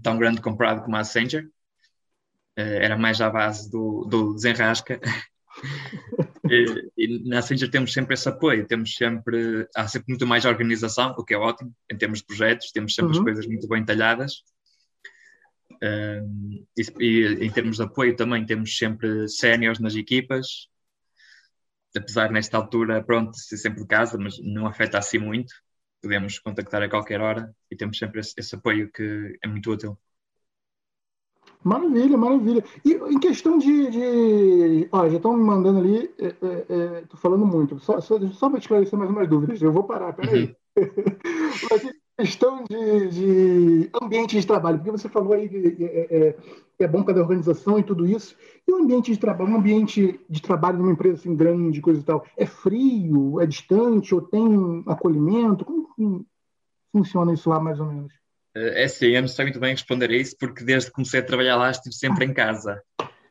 tão grande comparado como a Accenture, era mais à base do, do desenrasca. e, e na Accenture temos sempre esse apoio, temos sempre, há sempre muito mais organização, o que é ótimo, em termos de projetos, temos sempre uhum. as coisas muito bem talhadas. Uh, e, e, em termos de apoio também temos sempre séniores nas equipas, apesar nesta altura, pronto, ser sempre de casa, mas não afeta assim muito. Podemos contactar a qualquer hora e temos sempre esse, esse apoio que é muito útil. Maravilha, maravilha. E em questão de. de... Ó, já estão me mandando ali, estou é, é, é falando muito, só, só, só para esclarecer mais umas dúvidas, eu vou parar, peraí. Uhum. Mas em questão de, de, ambiente de trabalho, porque você falou aí que é, é, é bom para a organização e tudo isso. E o ambiente de trabalho, um ambiente de trabalho numa empresa assim grande, coisa e tal, é frio, é distante, ou tem acolhimento? Como funciona isso lá mais ou menos? É sim, eu não sei muito bem responder a isso, porque desde que comecei a trabalhar lá estive sempre em casa.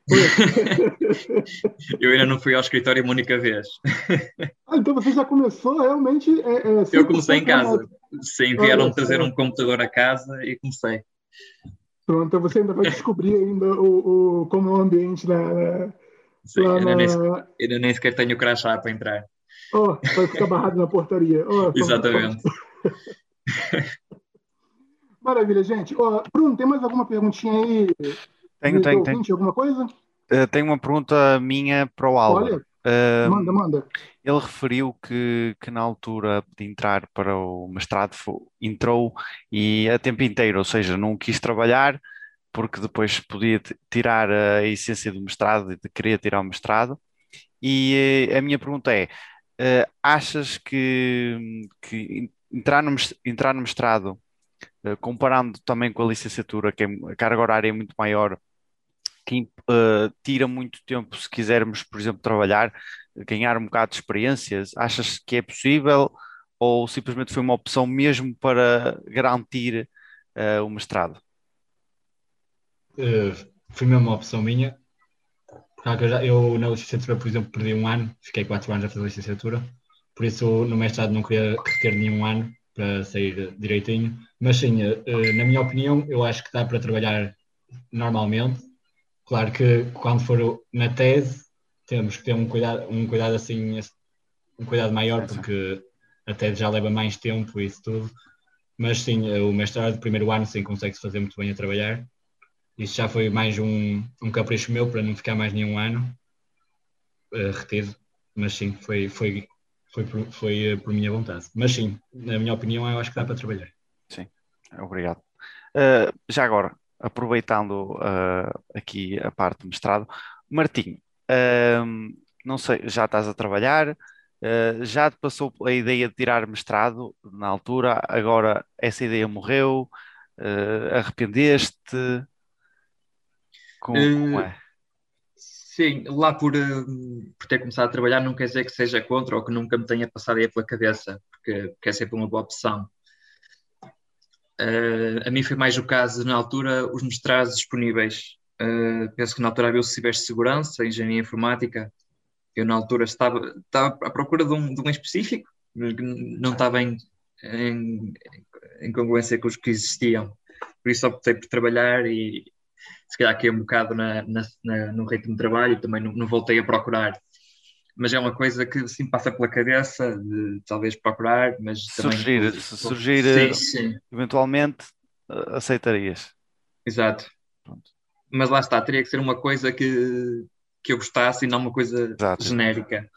eu ainda não fui ao escritório uma única vez. Ah, então você já começou realmente. É, é, eu comecei em casa. Sim, vieram trazer um computador a casa e comecei. Pronto, então você ainda vai descobrir ainda o, o como é o ambiente na. Sim, ainda, na... nem, ainda nem sequer tenho crachá para entrar. Oh, vai ficar barrado na portaria. Oh, Exatamente. Maravilha, gente. Oh, Bruno, tem mais alguma perguntinha aí? Tenho, tenho, tenho. Alguma coisa? Uh, tenho uma pergunta minha para o Álvaro. Olha, uh, manda, manda. Ele referiu que, que na altura de entrar para o mestrado entrou e a tempo inteiro, ou seja, não quis trabalhar porque depois podia tirar a essência do mestrado e queria tirar o mestrado. E uh, a minha pergunta é: achas que, que entrar, no, entrar no mestrado eh, comparando também com a licenciatura, que é, a carga horária é muito maior, que uh, tira muito tempo se quisermos, por exemplo, trabalhar, ganhar um bocado de experiências, achas que é possível ou simplesmente foi uma opção mesmo para garantir uh, o mestrado? Uh, foi mesmo uma opção minha. Eu, já, eu, na licenciatura, por exemplo, perdi um ano, fiquei quatro anos a fazer licenciatura, por isso no mestrado não queria ter nenhum ano para sair direitinho. Mas sim, eh, eh, na minha opinião, eu acho que dá para trabalhar normalmente. Claro que quando for na tese, temos que ter um cuidado, um cuidado assim, um cuidado maior, porque a tese já leva mais tempo e isso tudo. Mas sim, eh, o mestrado, primeiro ano, sim, consegue-se fazer muito bem a trabalhar. Isso já foi mais um, um capricho meu para não ficar mais nenhum ano uh, retido. Mas sim, foi, foi foi por, foi eh, por minha vontade. Mas sim, na minha opinião, eu acho que dá para trabalhar. Sim, obrigado. Uh, já agora, aproveitando uh, aqui a parte do mestrado, Martinho, uh, não sei, já estás a trabalhar, já te passou a ideia de tirar mestrado na altura, agora essa ideia morreu, arrependeste? Como, como é? Sim, lá por, eh, por ter começado a trabalhar não quer dizer que seja contra ou que nunca me tenha passado aí pela cabeça, porque, porque é sempre uma boa opção. Uh, a mim foi mais o caso, na altura, os mestrados disponíveis. Uh, penso que na altura havia o cibersegurança, engenharia informática. Eu, na altura, estava, estava à procura de um, de um específico, não estava em, em, em congruência com os que existiam. Por isso optei por trabalhar e, se calhar aqui um bocado na, na, na, no ritmo de trabalho, também não, não, voltei a procurar. Mas é uma coisa que sim passa pela cabeça de talvez procurar, mas surgir, também... Se surgir, sim, sim. eventualmente aceitarias. Exato. Pronto. Mas lá está, teria que ser uma coisa que, que eu gostasse e não uma coisa Exato. genérica.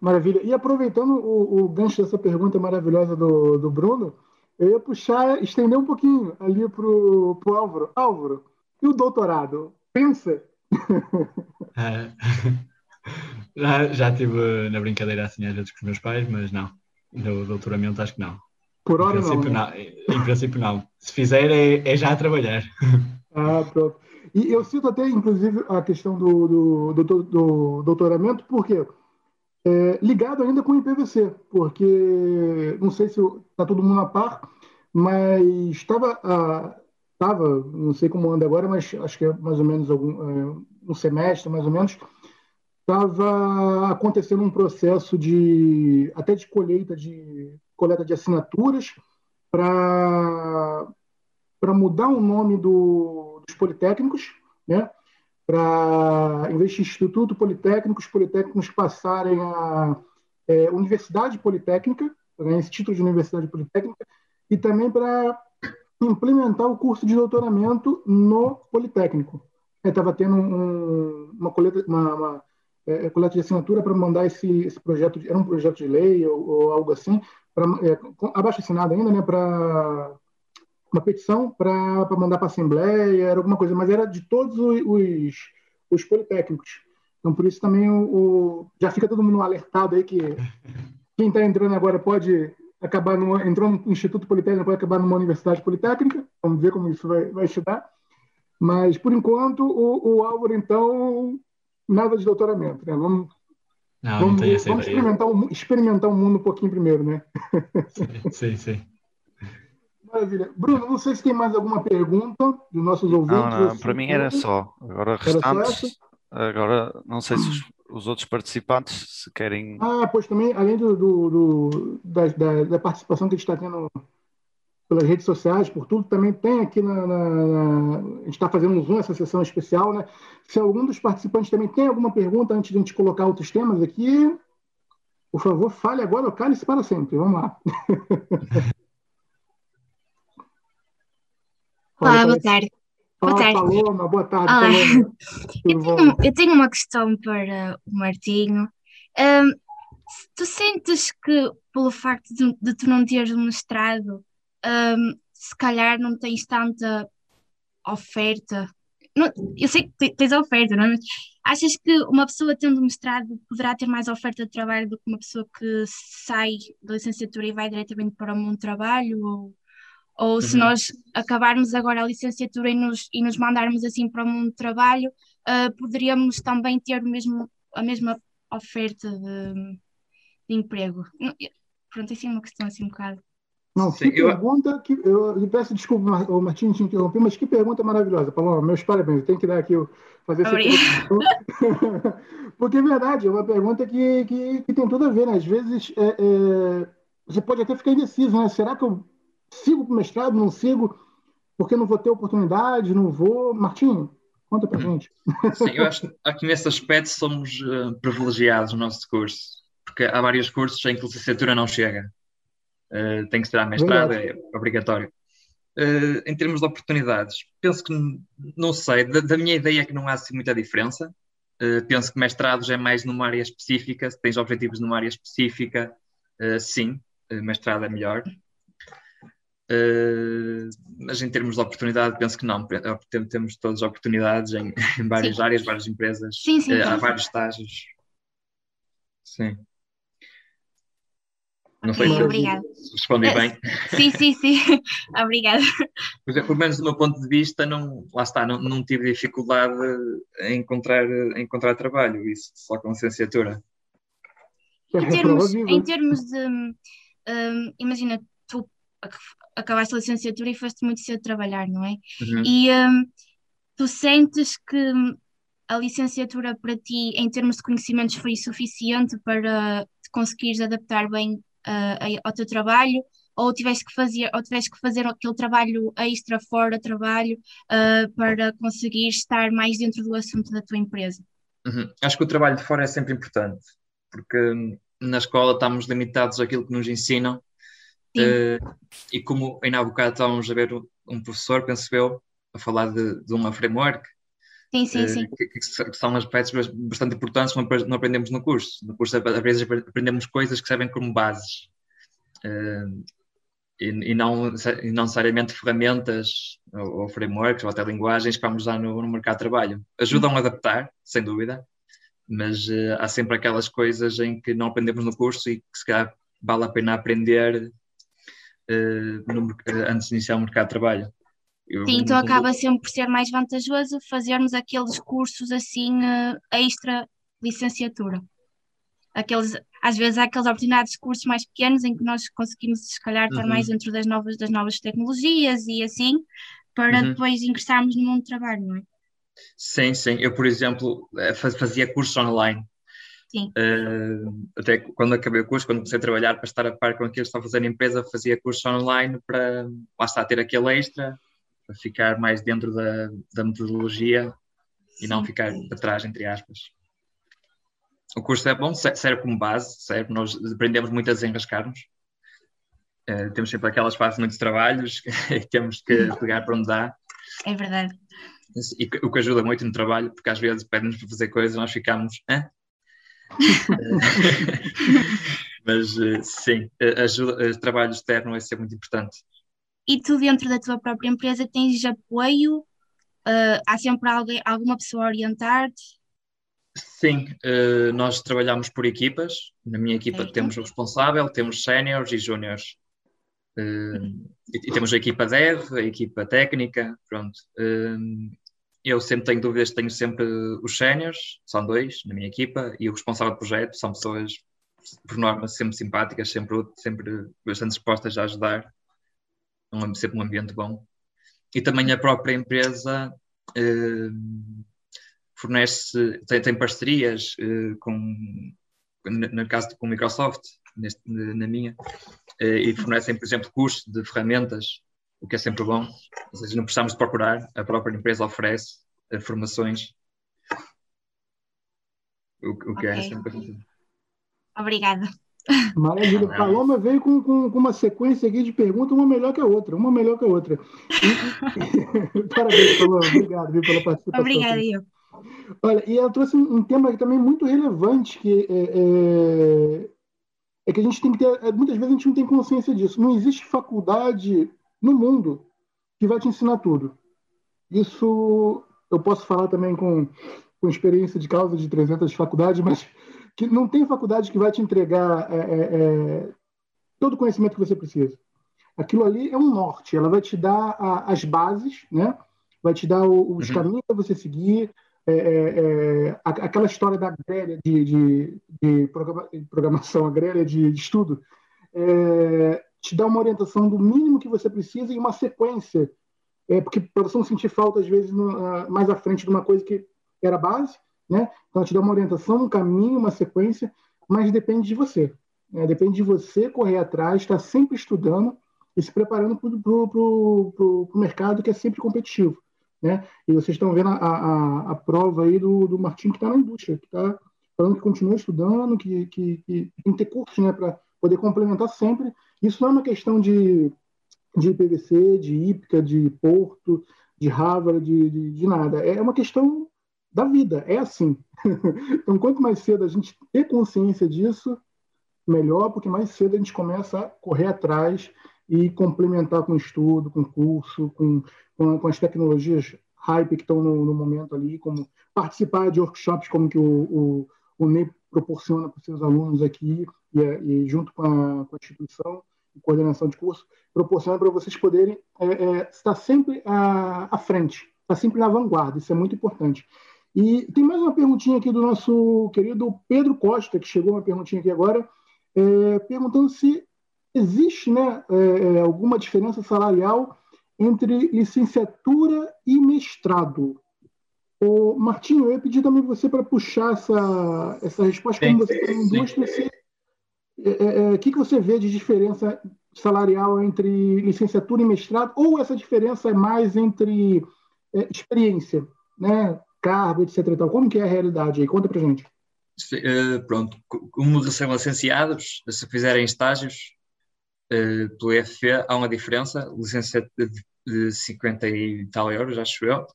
Maravilha. E aproveitando o, o gancho dessa pergunta maravilhosa do, do Bruno, eu ia puxar, estender um pouquinho ali pro, pro Álvaro. Álvaro, e o doutorado? Pensa? É. já, já tive na brincadeira assim às vezes com os meus pais, mas não. No doutoramento acho que não. Por hora não, né? não. Em princípio não. Se fizer é, é já a trabalhar. Ah, pronto. E eu cito até, inclusive, a questão do, do, do, do doutoramento, porque é, ligado ainda com o IPVC, porque não sei se está todo mundo a par, mas estava, estava, não sei como anda agora, mas acho que é mais ou menos algum, é, um semestre, mais ou menos, estava acontecendo um processo de até de colheita de coleta de assinaturas para para mudar o nome do, dos politécnicos, né? Para, em Instituto Politécnico, os politécnicos passarem a é, Universidade Politécnica, ganhar esse título de Universidade Politécnica, e também para implementar o curso de doutoramento no Politécnico. Estava tendo um, uma, coleta, uma, uma é, é coleta de assinatura para mandar esse, esse projeto, de, era um projeto de lei ou, ou algo assim, pra, é, abaixo assinado ainda, né, para uma petição para mandar para a Assembleia, era alguma coisa, mas era de todos os, os politécnicos. Então, por isso também o, o, já fica todo mundo alertado aí que quem está entrando agora pode acabar no, entrou no Instituto Politécnico, pode acabar numa universidade politécnica. Vamos ver como isso vai, vai se dar. Mas, por enquanto, o, o Álvaro, então, nada de doutoramento. Né? Vamos, não, vamos, não vamos experimentar, experimentar o mundo um pouquinho primeiro, né? Sim, sim. sim. Maravilha. Bruno, não sei se tem mais alguma pergunta dos nossos ouvintes. Não, não, para mim era só. Agora, restantes, agora não sei se os, os, outros participantes se querem. Ah, pois também, além do, do, do da, da, da, participação que a gente está tendo pelas redes sociais, por tudo, também tem aqui na. na, na a gente está fazendo um Zoom, essa sessão especial, né? Se algum dos participantes também tem alguma pergunta antes de a gente colocar outros temas aqui, por favor, fale agora ou cale-se para sempre. Vamos lá. Olá, boa tarde. Boa tarde. Paloma, boa tarde, Olá. Eu tenho, eu tenho, uma questão para o Martinho. Um, tu sentes que, pelo facto de, de tu não teres um mestrado, um, se calhar não tens tanta oferta? Não, eu sei que tens oferta, não é? Mas achas que uma pessoa tendo mestrado poderá ter mais oferta de trabalho do que uma pessoa que sai da licenciatura e vai diretamente para o mundo de trabalho? Ou ou se uhum. nós acabarmos agora a licenciatura e nos, e nos mandarmos assim para o mundo de trabalho, uh, poderíamos também ter mesmo, a mesma oferta de, de emprego. Pronto, assim é uma questão assim um bocado. Não, que Sim, pergunta eu... que eu, eu peço desculpa, o Martinho te interromper, mas que pergunta maravilhosa, Paloma. Meus parabéns, eu tenho que dar aqui fazer essa pergunta. Porque é verdade, é uma pergunta que, que, que tem tudo a ver, né? Às vezes é, é, você pode até ficar indeciso, né? Será que eu sigo para o mestrado, não sigo, porque não vou ter oportunidade, não vou. Martinho, conta para hum. gente. Sim, eu acho que nesse aspecto somos uh, privilegiados no nosso curso, porque há vários cursos em que a licenciatura não chega. Uh, tem que ser a mestrado, é obrigatório. Uh, em termos de oportunidades, penso que, não sei, da, da minha ideia é que não há assim muita diferença. Uh, penso que mestrados é mais numa área específica, se tens objetivos numa área específica, uh, sim, mestrado é melhor. Uh, mas em termos de oportunidade, penso que não. Temos todas as oportunidades em, em várias sim. áreas, várias empresas, sim, sim, uh, há vários estágios. Sim. Não okay, sei obrigada. se respondi bem. Sim, sim, sim. Obrigada. Pelo menos do meu ponto de vista, não, lá está, não, não tive dificuldade em encontrar, em encontrar trabalho, isso só com licenciatura. Em termos, em termos de, um, imagina, tu acabaste a licenciatura e foste muito cedo trabalhar, não é? Uhum. E um, tu sentes que a licenciatura para ti, em termos de conhecimentos, foi suficiente para te conseguires adaptar bem uh, ao teu trabalho? Ou tiveste que fazer, ou tiveste que fazer aquele trabalho extra fora trabalho uh, para conseguir estar mais dentro do assunto da tua empresa? Uhum. Acho que o trabalho de fora é sempre importante, porque hum, na escola estamos limitados àquilo que nos ensinam Uh, e como ainda há bocado estávamos a ver um professor, penso eu, a falar de, de uma framework, sim, sim, uh, sim. Que, que, são aspectos bastante importantes que não aprendemos no curso. No curso, às vezes, aprendemos coisas que servem como bases. Uh, e, e, não, e não necessariamente ferramentas ou, ou, frameworks ou até linguagens que vamos usar no, no mercado de trabalho. Ajudam a adaptar, sem dúvida, mas uh, há sempre aquelas coisas em que não aprendemos no curso e que se calhar vale a pena aprender uh, no, uh, antes de iniciar o mercado de trabalho. Eu, Sim, então acaba sempre por ser mais vantajoso fazermos aqueles cursos assim uh, extra licenciatura. Aqueles, às vezes há aquelas oportunidades de cursos mais pequenos em que nós conseguimos, se calhar, estar uhum. mais dentro das novas, das novas tecnologias e assim, para uhum. depois ingressarmos no mundo do trabalho, não é? Sim, sim. Eu, por exemplo, fazia cursos online Uh, até quando acabei o curso, quando comecei a trabalhar para estar a par com aquilo que estava a fazer na empresa, fazia curso online para lá está ter aquele extra, para ficar mais dentro da, da metodologia Sim. e não ficar para trás, entre aspas. O curso é bom, serve como base, serve, nós aprendemos muito a desenrascar-nos. Uh, temos sempre aquelas fases muitos trabalhos que temos que pegar para onde dá. É verdade. E o que ajuda muito no trabalho, porque às vezes pedem-nos para fazer coisas e nós ficamos. Hã? Mas sim, ajuda, trabalho externo é ser muito importante. E tu, dentro da tua própria empresa, tens apoio? Uh, há sempre alguém, alguma pessoa a orientar-te? Sim, uh, nós trabalhamos por equipas. Na minha equipa temos o responsável, temos séniores e júniores. Uh, e, e, temos a equipa dev, a equipa técnica, pronto. Uh, eu sempre tenho dúvidas, tenho sempre os séniores, são dois na minha equipa, e o responsável do projeto, são pessoas, por norma, sempre simpáticas, sempre, sempre bastante dispostas a ajudar. Um, sempre um ambiente bom. E também a própria empresa fornece, tem, tem parcerias uh, com, no caso com Microsoft, neste, na minha, uh, e fornecem, por exemplo, cursos de ferramentas, o que é sempre bom. Ou seja, não precisamos de procurar, a própria empresa oferece uh, formações, o, o que é okay. é sempre Obrigada. Maravilha. Paloma veio com, com, com, uma sequência aqui de perguntas, uma melhor que a outra, uma melhor que a outra. Parabéns, Paloma. Obrigado viu, pela participação. Obrigada, eu. Olha, e ela trouxe um tema também muito relevante, que é, é, é, que a gente tem que ter. Muitas vezes a gente não tem consciência disso. Não existe faculdade no mundo que vai te ensinar tudo. Isso eu posso falar também com, com experiência de causa de 300 faculdades, mas que não tem faculdade que vai te entregar é, é, é, todo o conhecimento que você precisa. Aquilo ali é um norte, ela vai te dar a, as bases, né? vai te dar o, os uhum. caminhos para você seguir, é, é, é aquela história da grelha de, de, de programação, a grelha de, de estudo, é, te dá uma orientação do mínimo que você precisa e uma sequência, é, porque para você não sentir falta, às vezes, no, mais à frente de uma coisa que era base, né? então te dá uma orientação, um caminho, uma sequência, mas depende de você. Né? Depende de você correr atrás, estar sempre estudando e se preparando para o mercado que é sempre competitivo. Né? E vocês estão vendo a, a, a prova aí do, do Martim que está na indústria, que está falando que continua estudando, que, que, que tem que ter curso né, para poder complementar sempre. Isso não é uma questão de, de PVC, de IPCA, de Porto, de Harvard, de, de, de nada. É uma questão da vida, é assim. então, quanto mais cedo a gente ter consciência disso, melhor, porque mais cedo a gente começa a correr atrás e complementar com estudo, com curso, com, com, com as tecnologias hype que estão no, no, momento ali, como participar de workshops como que o, o, o NEI proporciona para os seus alunos aqui, e, e junto com a, com a, instituição, coordenação de curso, proporciona para vocês poderem é, é, estar sempre à, à frente, estar sempre na vanguarda, isso é muito importante. E tem mais uma perguntinha aqui do nosso querido Pedro Costa, que chegou uma perguntinha aqui agora, é, perguntando se existe né, é, é, alguma diferença salarial entre licenciatura e mestrado. O Martinho, eu ia pedir também você para puxar essa, essa resposta, como você está na indústria, o é, é, é, que, que você vê de diferença salarial entre licenciatura e mestrado, ou essa diferença é mais entre é, experiência, né, cargo, etc. Tal. Como que é a realidade aí? Conta para gente. Uh, pronto, como recém-licenciados, se fizerem estágios, uh, pelo IFP, há uma diferença, licença de, de 50 e tal euros, acho eu.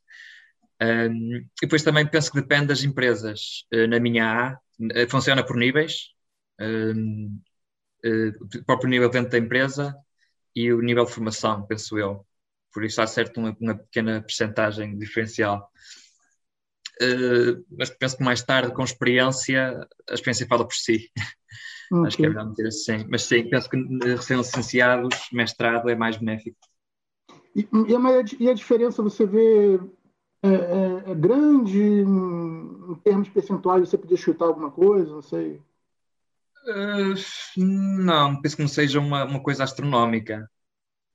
Um, e depois também penso que depende das empresas. Uh, na minha A, uh, funciona por níveis, um, o próprio nível dentro da empresa e o nível de formação, penso eu. Por isso há certo uma, uma pequena percentagem diferencial. Uh, mas penso que mais tarde, com experiência, a experiência fala por si. Okay. Acho que é melhor meter assim. Mas sim, penso que recém-licenciados, mestrado é mais benéfico. E, e, a, e a diferença você vê é, é, é, grande em termos percentuais? Você podia chutar alguma coisa? Não sei. Uh, não, penso que não seja uma, uma coisa astronómica.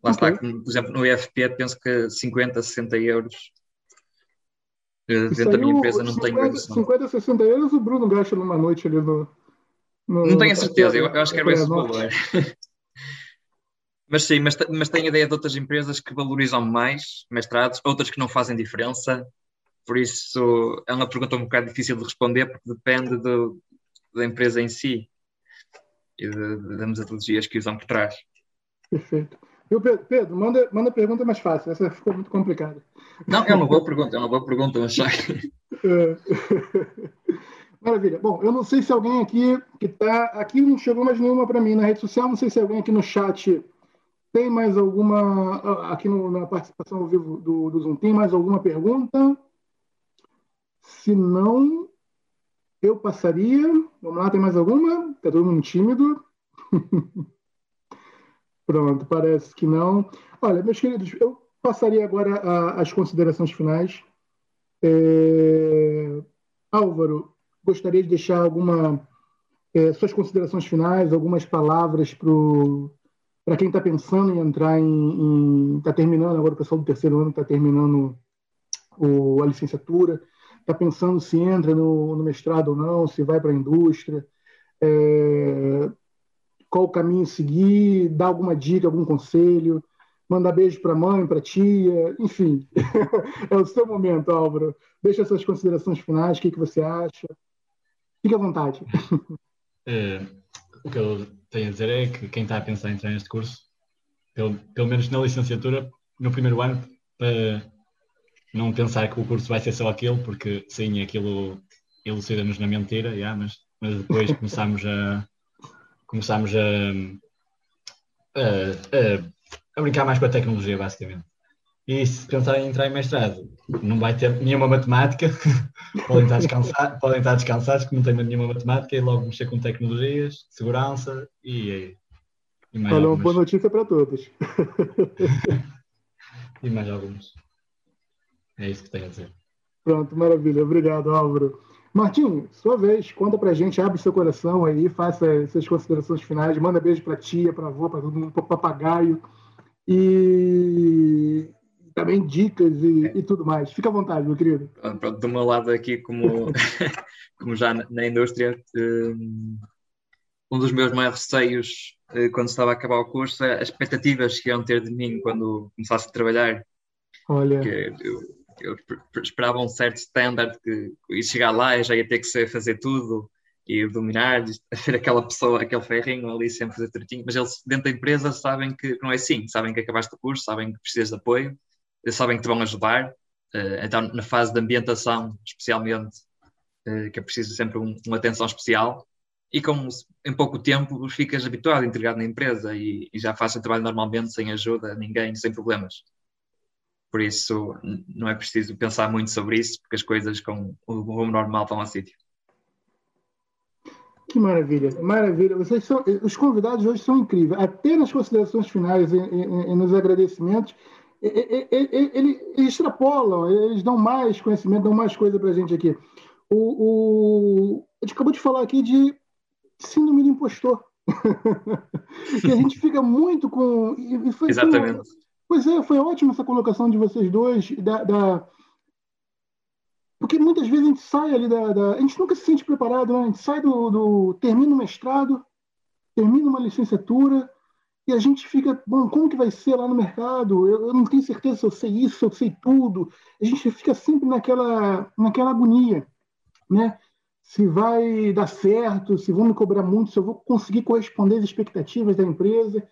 Lá okay. está, por exemplo, no IFP penso que 50, 60 euros. Dentro da minha empresa não 50, tenho 50, 60 euros o Bruno gasta numa noite ali no, no, não tenho a certeza, eu, eu, acho que era esse valor. Mas sim, mas, mas tenho ideia de outras empresas que valorizam mais mestrados, outras que não fazem diferença. Por isso é uma pergunta um bocado difícil de responder, porque depende do, da empresa em si e das metodologias que usam por trás. Perfeito. Eu, Pedro, manda, manda pergunta mais fácil, essa ficou muito complicada. Não, é uma boa pergunta, é uma boa pergunta, mas. É. Maravilha. Bom, eu não sei se alguém aqui que está. Aqui não chegou mais nenhuma para mim na rede social, não sei se alguém aqui no chat tem mais alguma. Aqui no, na participação ao vivo do, do Zoom, tem mais alguma pergunta? Se não, eu passaria. Vamos lá, tem mais alguma? Está todo mundo tímido? Pronto, parece que não. Olha, meus queridos, eu passaria agora as considerações finais. É... Álvaro, gostaria de deixar alguma é, suas considerações finais, algumas palavras para quem está pensando em entrar em. Está terminando, agora o pessoal do terceiro ano está terminando o, a licenciatura, está pensando se entra no, no, mestrado ou não, se vai para a indústria, é, qual o caminho seguir, dar alguma dica, algum conselho, mandar beijo para a mãe, para a tia, enfim. é o seu momento, Álvaro. Deixa suas considerações finais, o que, que você acha. Fique à vontade. É, o que eu tenho a dizer é que quem está a pensar em entrar neste curso, pelo, pelo menos na licenciatura, no primeiro ano, para não pensar que o curso vai ser só aquilo, porque sim, aquilo elucida-nos na mentira, yeah, mas, mas depois começamos a começamos a, a, a, a brincar mais com a tecnologia, basicamente. E se pensar em entrar em mestrado, não vai ter nenhuma matemática, podem, estar descansar, podem estar descansados que não tem nenhuma matemática e logo mexer com tecnologias, segurança e, e mais Olha, algumas. uma boa notícia para todos. e mais alguns. É isso que tenho a dizer. Pronto, maravilha. Obrigado, Álvaro. Martim, sua vez, conta pra gente, abre seu coração aí, faça suas considerações finais, manda beijo pra tia, pra avó, pra todo mundo, pro papagaio. E também dicas e, e, tudo mais. Fica à vontade, meu querido. Pronto, do meu lado aqui, como, como já na indústria, hum, um dos meus maiores receios eh, quando estava a acabar o curso é as expectativas que iam ter de mim quando começasse a trabalhar. Olha. eu, eu esperava um certo standard que e chegar lá eu já ia ter que ser, fazer tudo e dominar, ser aquela pessoa, aquele ferrinho ali sempre fazer tudo mas eles dentro da empresa sabem que não é assim, sabem que acabaste o curso, sabem que precisas de apoio sabem que te vão ajudar. Uh, então, na fase de ambientação, especialmente, uh, que é preciso sempre um, uma atenção especial, e com em pouco tempo ficas habituado, integrado na empresa e, e já fazes o trabalho normalmente, sem ajuda, ninguém, sem problemas. Por isso, não é preciso pensar muito sobre isso, porque as coisas com o rumo normal estão a sítio. Que maravilha, maravilha. Vocês são, os convidados hoje são incríveis. Até nas considerações finais e nos agradecimentos, eles extrapolam, eles dão mais conhecimento, dão mais coisa para a gente aqui. O, o, a gente acabou de falar aqui de síndrome do impostor. que a gente fica muito com. Foi, Exatamente. Foi, pois é, foi ótima essa colocação de vocês dois. Da, da, porque muitas vezes a gente sai ali da, da, A gente nunca se sente preparado, né? A gente sai do. do termina o mestrado, termina uma licenciatura, e a gente fica, bom, como que vai ser lá no mercado? Eu, eu, não tenho certeza se eu sei isso, se eu sei tudo. A gente fica sempre naquela, naquela agonia, né? Se vai dar certo, se vão me cobrar muito, se eu vou conseguir corresponder às expectativas da empresa.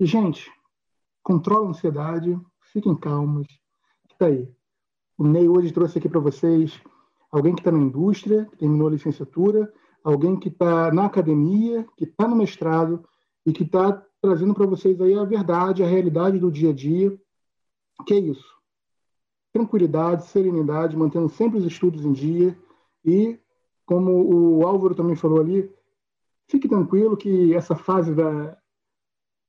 E, gente, controla a ansiedade, fiquem calmos. Está aí. O Ney hoje trouxe aqui para vocês alguém que está na indústria, que terminou a licenciatura, alguém que está na academia, que está no mestrado e que está trazendo para vocês aí a verdade, a realidade do dia a dia, que é isso. Tranquilidade, serenidade, mantendo sempre os estudos em dia e, como o Álvaro também falou ali, fique tranquilo que essa fase da,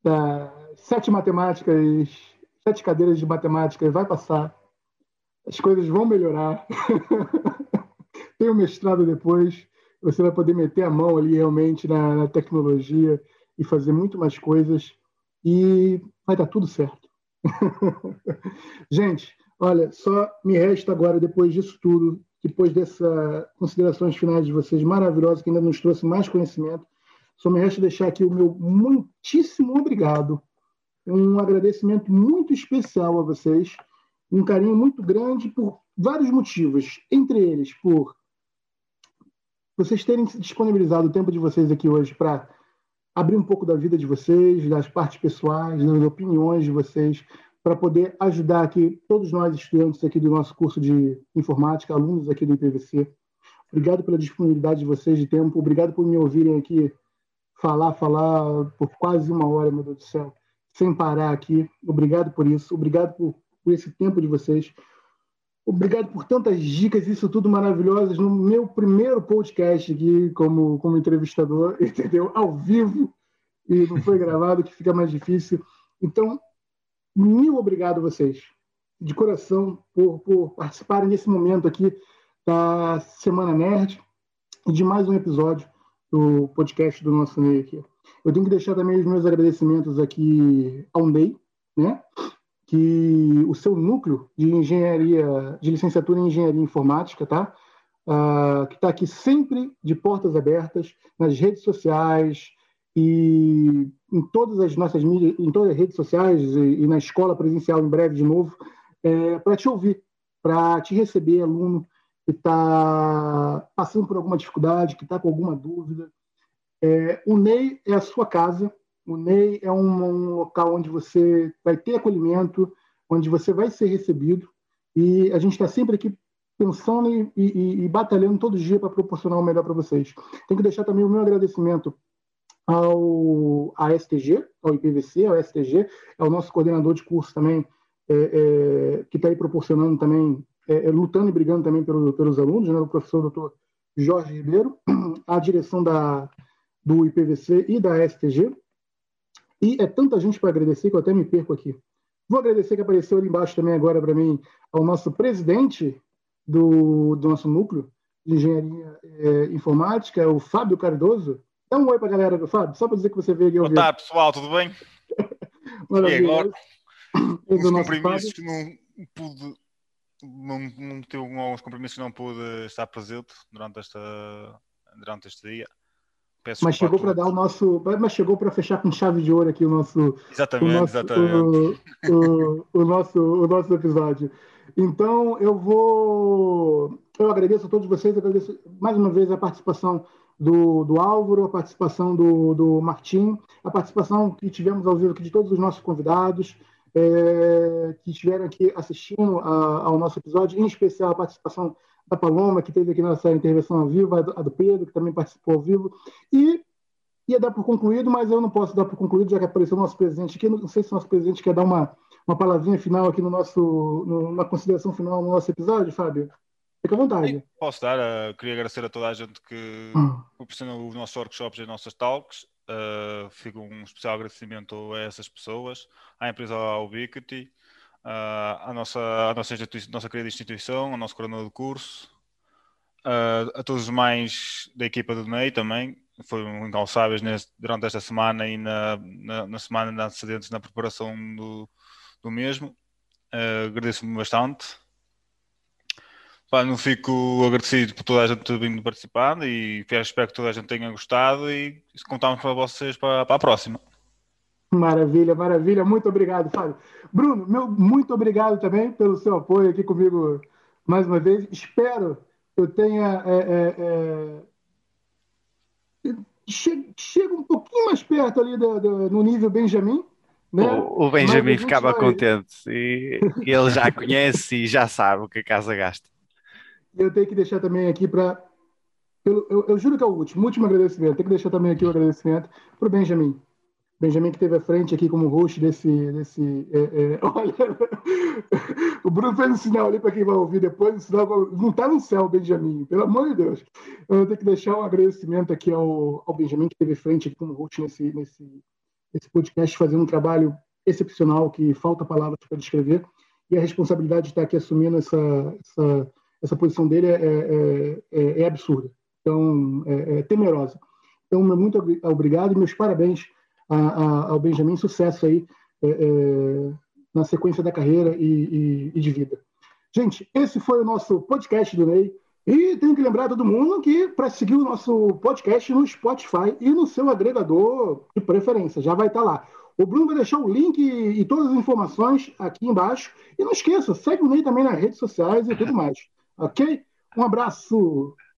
da sete matemáticas, sete cadeiras de matemática vai passar, as coisas vão melhorar. Tem o mestrado depois, você vai poder meter a mão ali realmente na, na tecnologia, e fazer muito mais coisas e vai dar tudo certo. Gente, olha, só me resta agora, depois disso tudo, depois dessas considerações finais de vocês maravilhosas, que ainda nos trouxe mais conhecimento, só me resta deixar aqui o meu muitíssimo obrigado, um agradecimento muito especial a vocês, um carinho muito grande por vários motivos, entre eles por vocês terem disponibilizado o tempo de vocês aqui hoje para abrir um pouco da vida de vocês, das partes pessoais, das opiniões de vocês, para poder ajudar aqui todos nós estudantes aqui do nosso curso de informática, alunos aqui do IPVC. Obrigado pela disponibilidade de vocês de tempo, obrigado por me ouvirem aqui falar, falar por quase uma hora, meu Deus do céu, sem parar aqui. Obrigado por isso, obrigado por, por esse tempo de vocês. Obrigado por tantas dicas, isso tudo maravilhosas no meu primeiro podcast aqui como, como entrevistador, entendeu? Ao vivo e não foi gravado, que fica mais difícil. Então, mil obrigado a vocês, de coração, por, por participarem nesse momento aqui da Semana Nerd e de mais um episódio do podcast do nosso Ney aqui. Eu tenho que deixar também os meus agradecimentos aqui ao Ney, né? Que o seu núcleo de engenharia, de licenciatura em engenharia informática, tá? Uh, que está aqui sempre de portas abertas nas redes sociais e em todas as nossas mídias, em todas as redes sociais e, e na escola presencial em breve de novo, é, para te ouvir, para te receber, aluno que está passando por alguma dificuldade, que está com alguma dúvida. É, o NEI é a sua casa, o NEI é um, um, local onde você vai ter acolhimento, onde você vai ser recebido, e a gente está sempre aqui pensando e, e, e batalhando todo dia para proporcionar o melhor para vocês. Tenho que deixar também o meu agradecimento ao à STG, ao IPVC, ao STG, é o nosso coordenador de curso também, é, é, que está aí proporcionando também, é, é, lutando e brigando também pelo, pelos alunos, né, o professor doutor Jorge Ribeiro, a direção da, do IPVC e da STG, e é tanta gente para agradecer que eu até me perco aqui. Vou agradecer que apareceu ali embaixo também agora para mim ao nosso presidente do, do nosso núcleo de engenharia é, informática, o Fábio Cardoso. Dá um oi para a galera do Fábio, só para dizer que você veio aqui Boa tarde, pessoal, tudo bem? Maravilha. E agora, os compromissos que não pude, não, não teve alguns compromissos que não pude estar presente durante, esta, durante este dia. Peço mas chegou para dar o nosso. Mas chegou para fechar com chave de ouro aqui o nosso. Exatamente, o nosso, exatamente. O, o, o, nosso, o nosso episódio. Então, eu vou. Eu agradeço a todos vocês, agradeço mais uma vez a participação do, do Álvaro, a participação do, do Martim, a participação que tivemos ao vivo aqui de todos os nossos convidados. É, que estiveram aqui assistindo a, ao nosso episódio, em especial a participação da Paloma, que teve aqui nossa intervenção ao vivo, a do, a do Pedro, que também participou ao vivo. E ia dar por concluído, mas eu não posso dar por concluído, já que apareceu o nosso presidente aqui. Não sei se o nosso presidente quer dar uma, uma palavrinha final aqui no nosso, no, uma consideração final no nosso episódio, Fábio. Fica à vontade. Posso dar. Uh, queria agradecer a toda a gente que hum. proporcionou os nossos workshops e as nossas talks. Uh, fica um especial agradecimento a essas pessoas, à empresa Ubiquity, à nossa, à nossa, nossa querida instituição, ao nosso coordenador de curso, uh, a todos os mais da equipa do NEI também, foram incansáveis neste, durante esta semana e na, na, na semana antecedentes na preparação do, do mesmo. Uh, Agradeço-me bastante. Pá, não fico agradecido por toda a gente ter vindo participar e espero que toda a gente tenha gostado e contamos para vocês para, para a próxima. Maravilha, maravilha. Muito obrigado, Fábio. Bruno, meu, muito obrigado também pelo seu apoio aqui comigo mais uma vez. Espero que eu tenha. É, é, é... Chega, um pouquinho mais perto ali do, do, no nível Benjamin. Né? O, o Benjamin ficava vai... contente e ele já conhece e já sabe o que a casa gasta. Eu tenho que deixar também aqui para. Eu, eu, eu, juro que é o último, último agradecimento. Tenho que deixar também aqui o agradecimento para o Benjamin. Benjamin que teve à frente aqui como host desse. desse é, é, olha, o Bruno fez um sinal ali para quem vai ouvir depois. Um sinal, não está no céu, Benjamin, pelo amor de Deus. Eu tenho que deixar um agradecimento aqui ao, ao Benjamin que teve à frente aqui como host nesse, nesse, nesse podcast, fazendo um trabalho excepcional que falta palavras para descrever. E a responsabilidade de estar aqui assumindo essa, essa, essa posição dele é, é, é, é absurda. Então, é, é temerosa. Então, muito obrigado e meus parabéns a, a, ao Benjamin sucesso aí é, é, na sequência da carreira e, e, e, de vida. Gente, esse foi o nosso podcast do Ney. E tenho que lembrar todo mundo que para seguir o nosso podcast no Spotify e no seu agregador de preferência, já vai estar tá lá. O Bruno vai deixar o link e, e todas as informações aqui embaixo. E não esqueça, segue o Ney também nas redes sociais e tudo mais. Ok? Um abraço!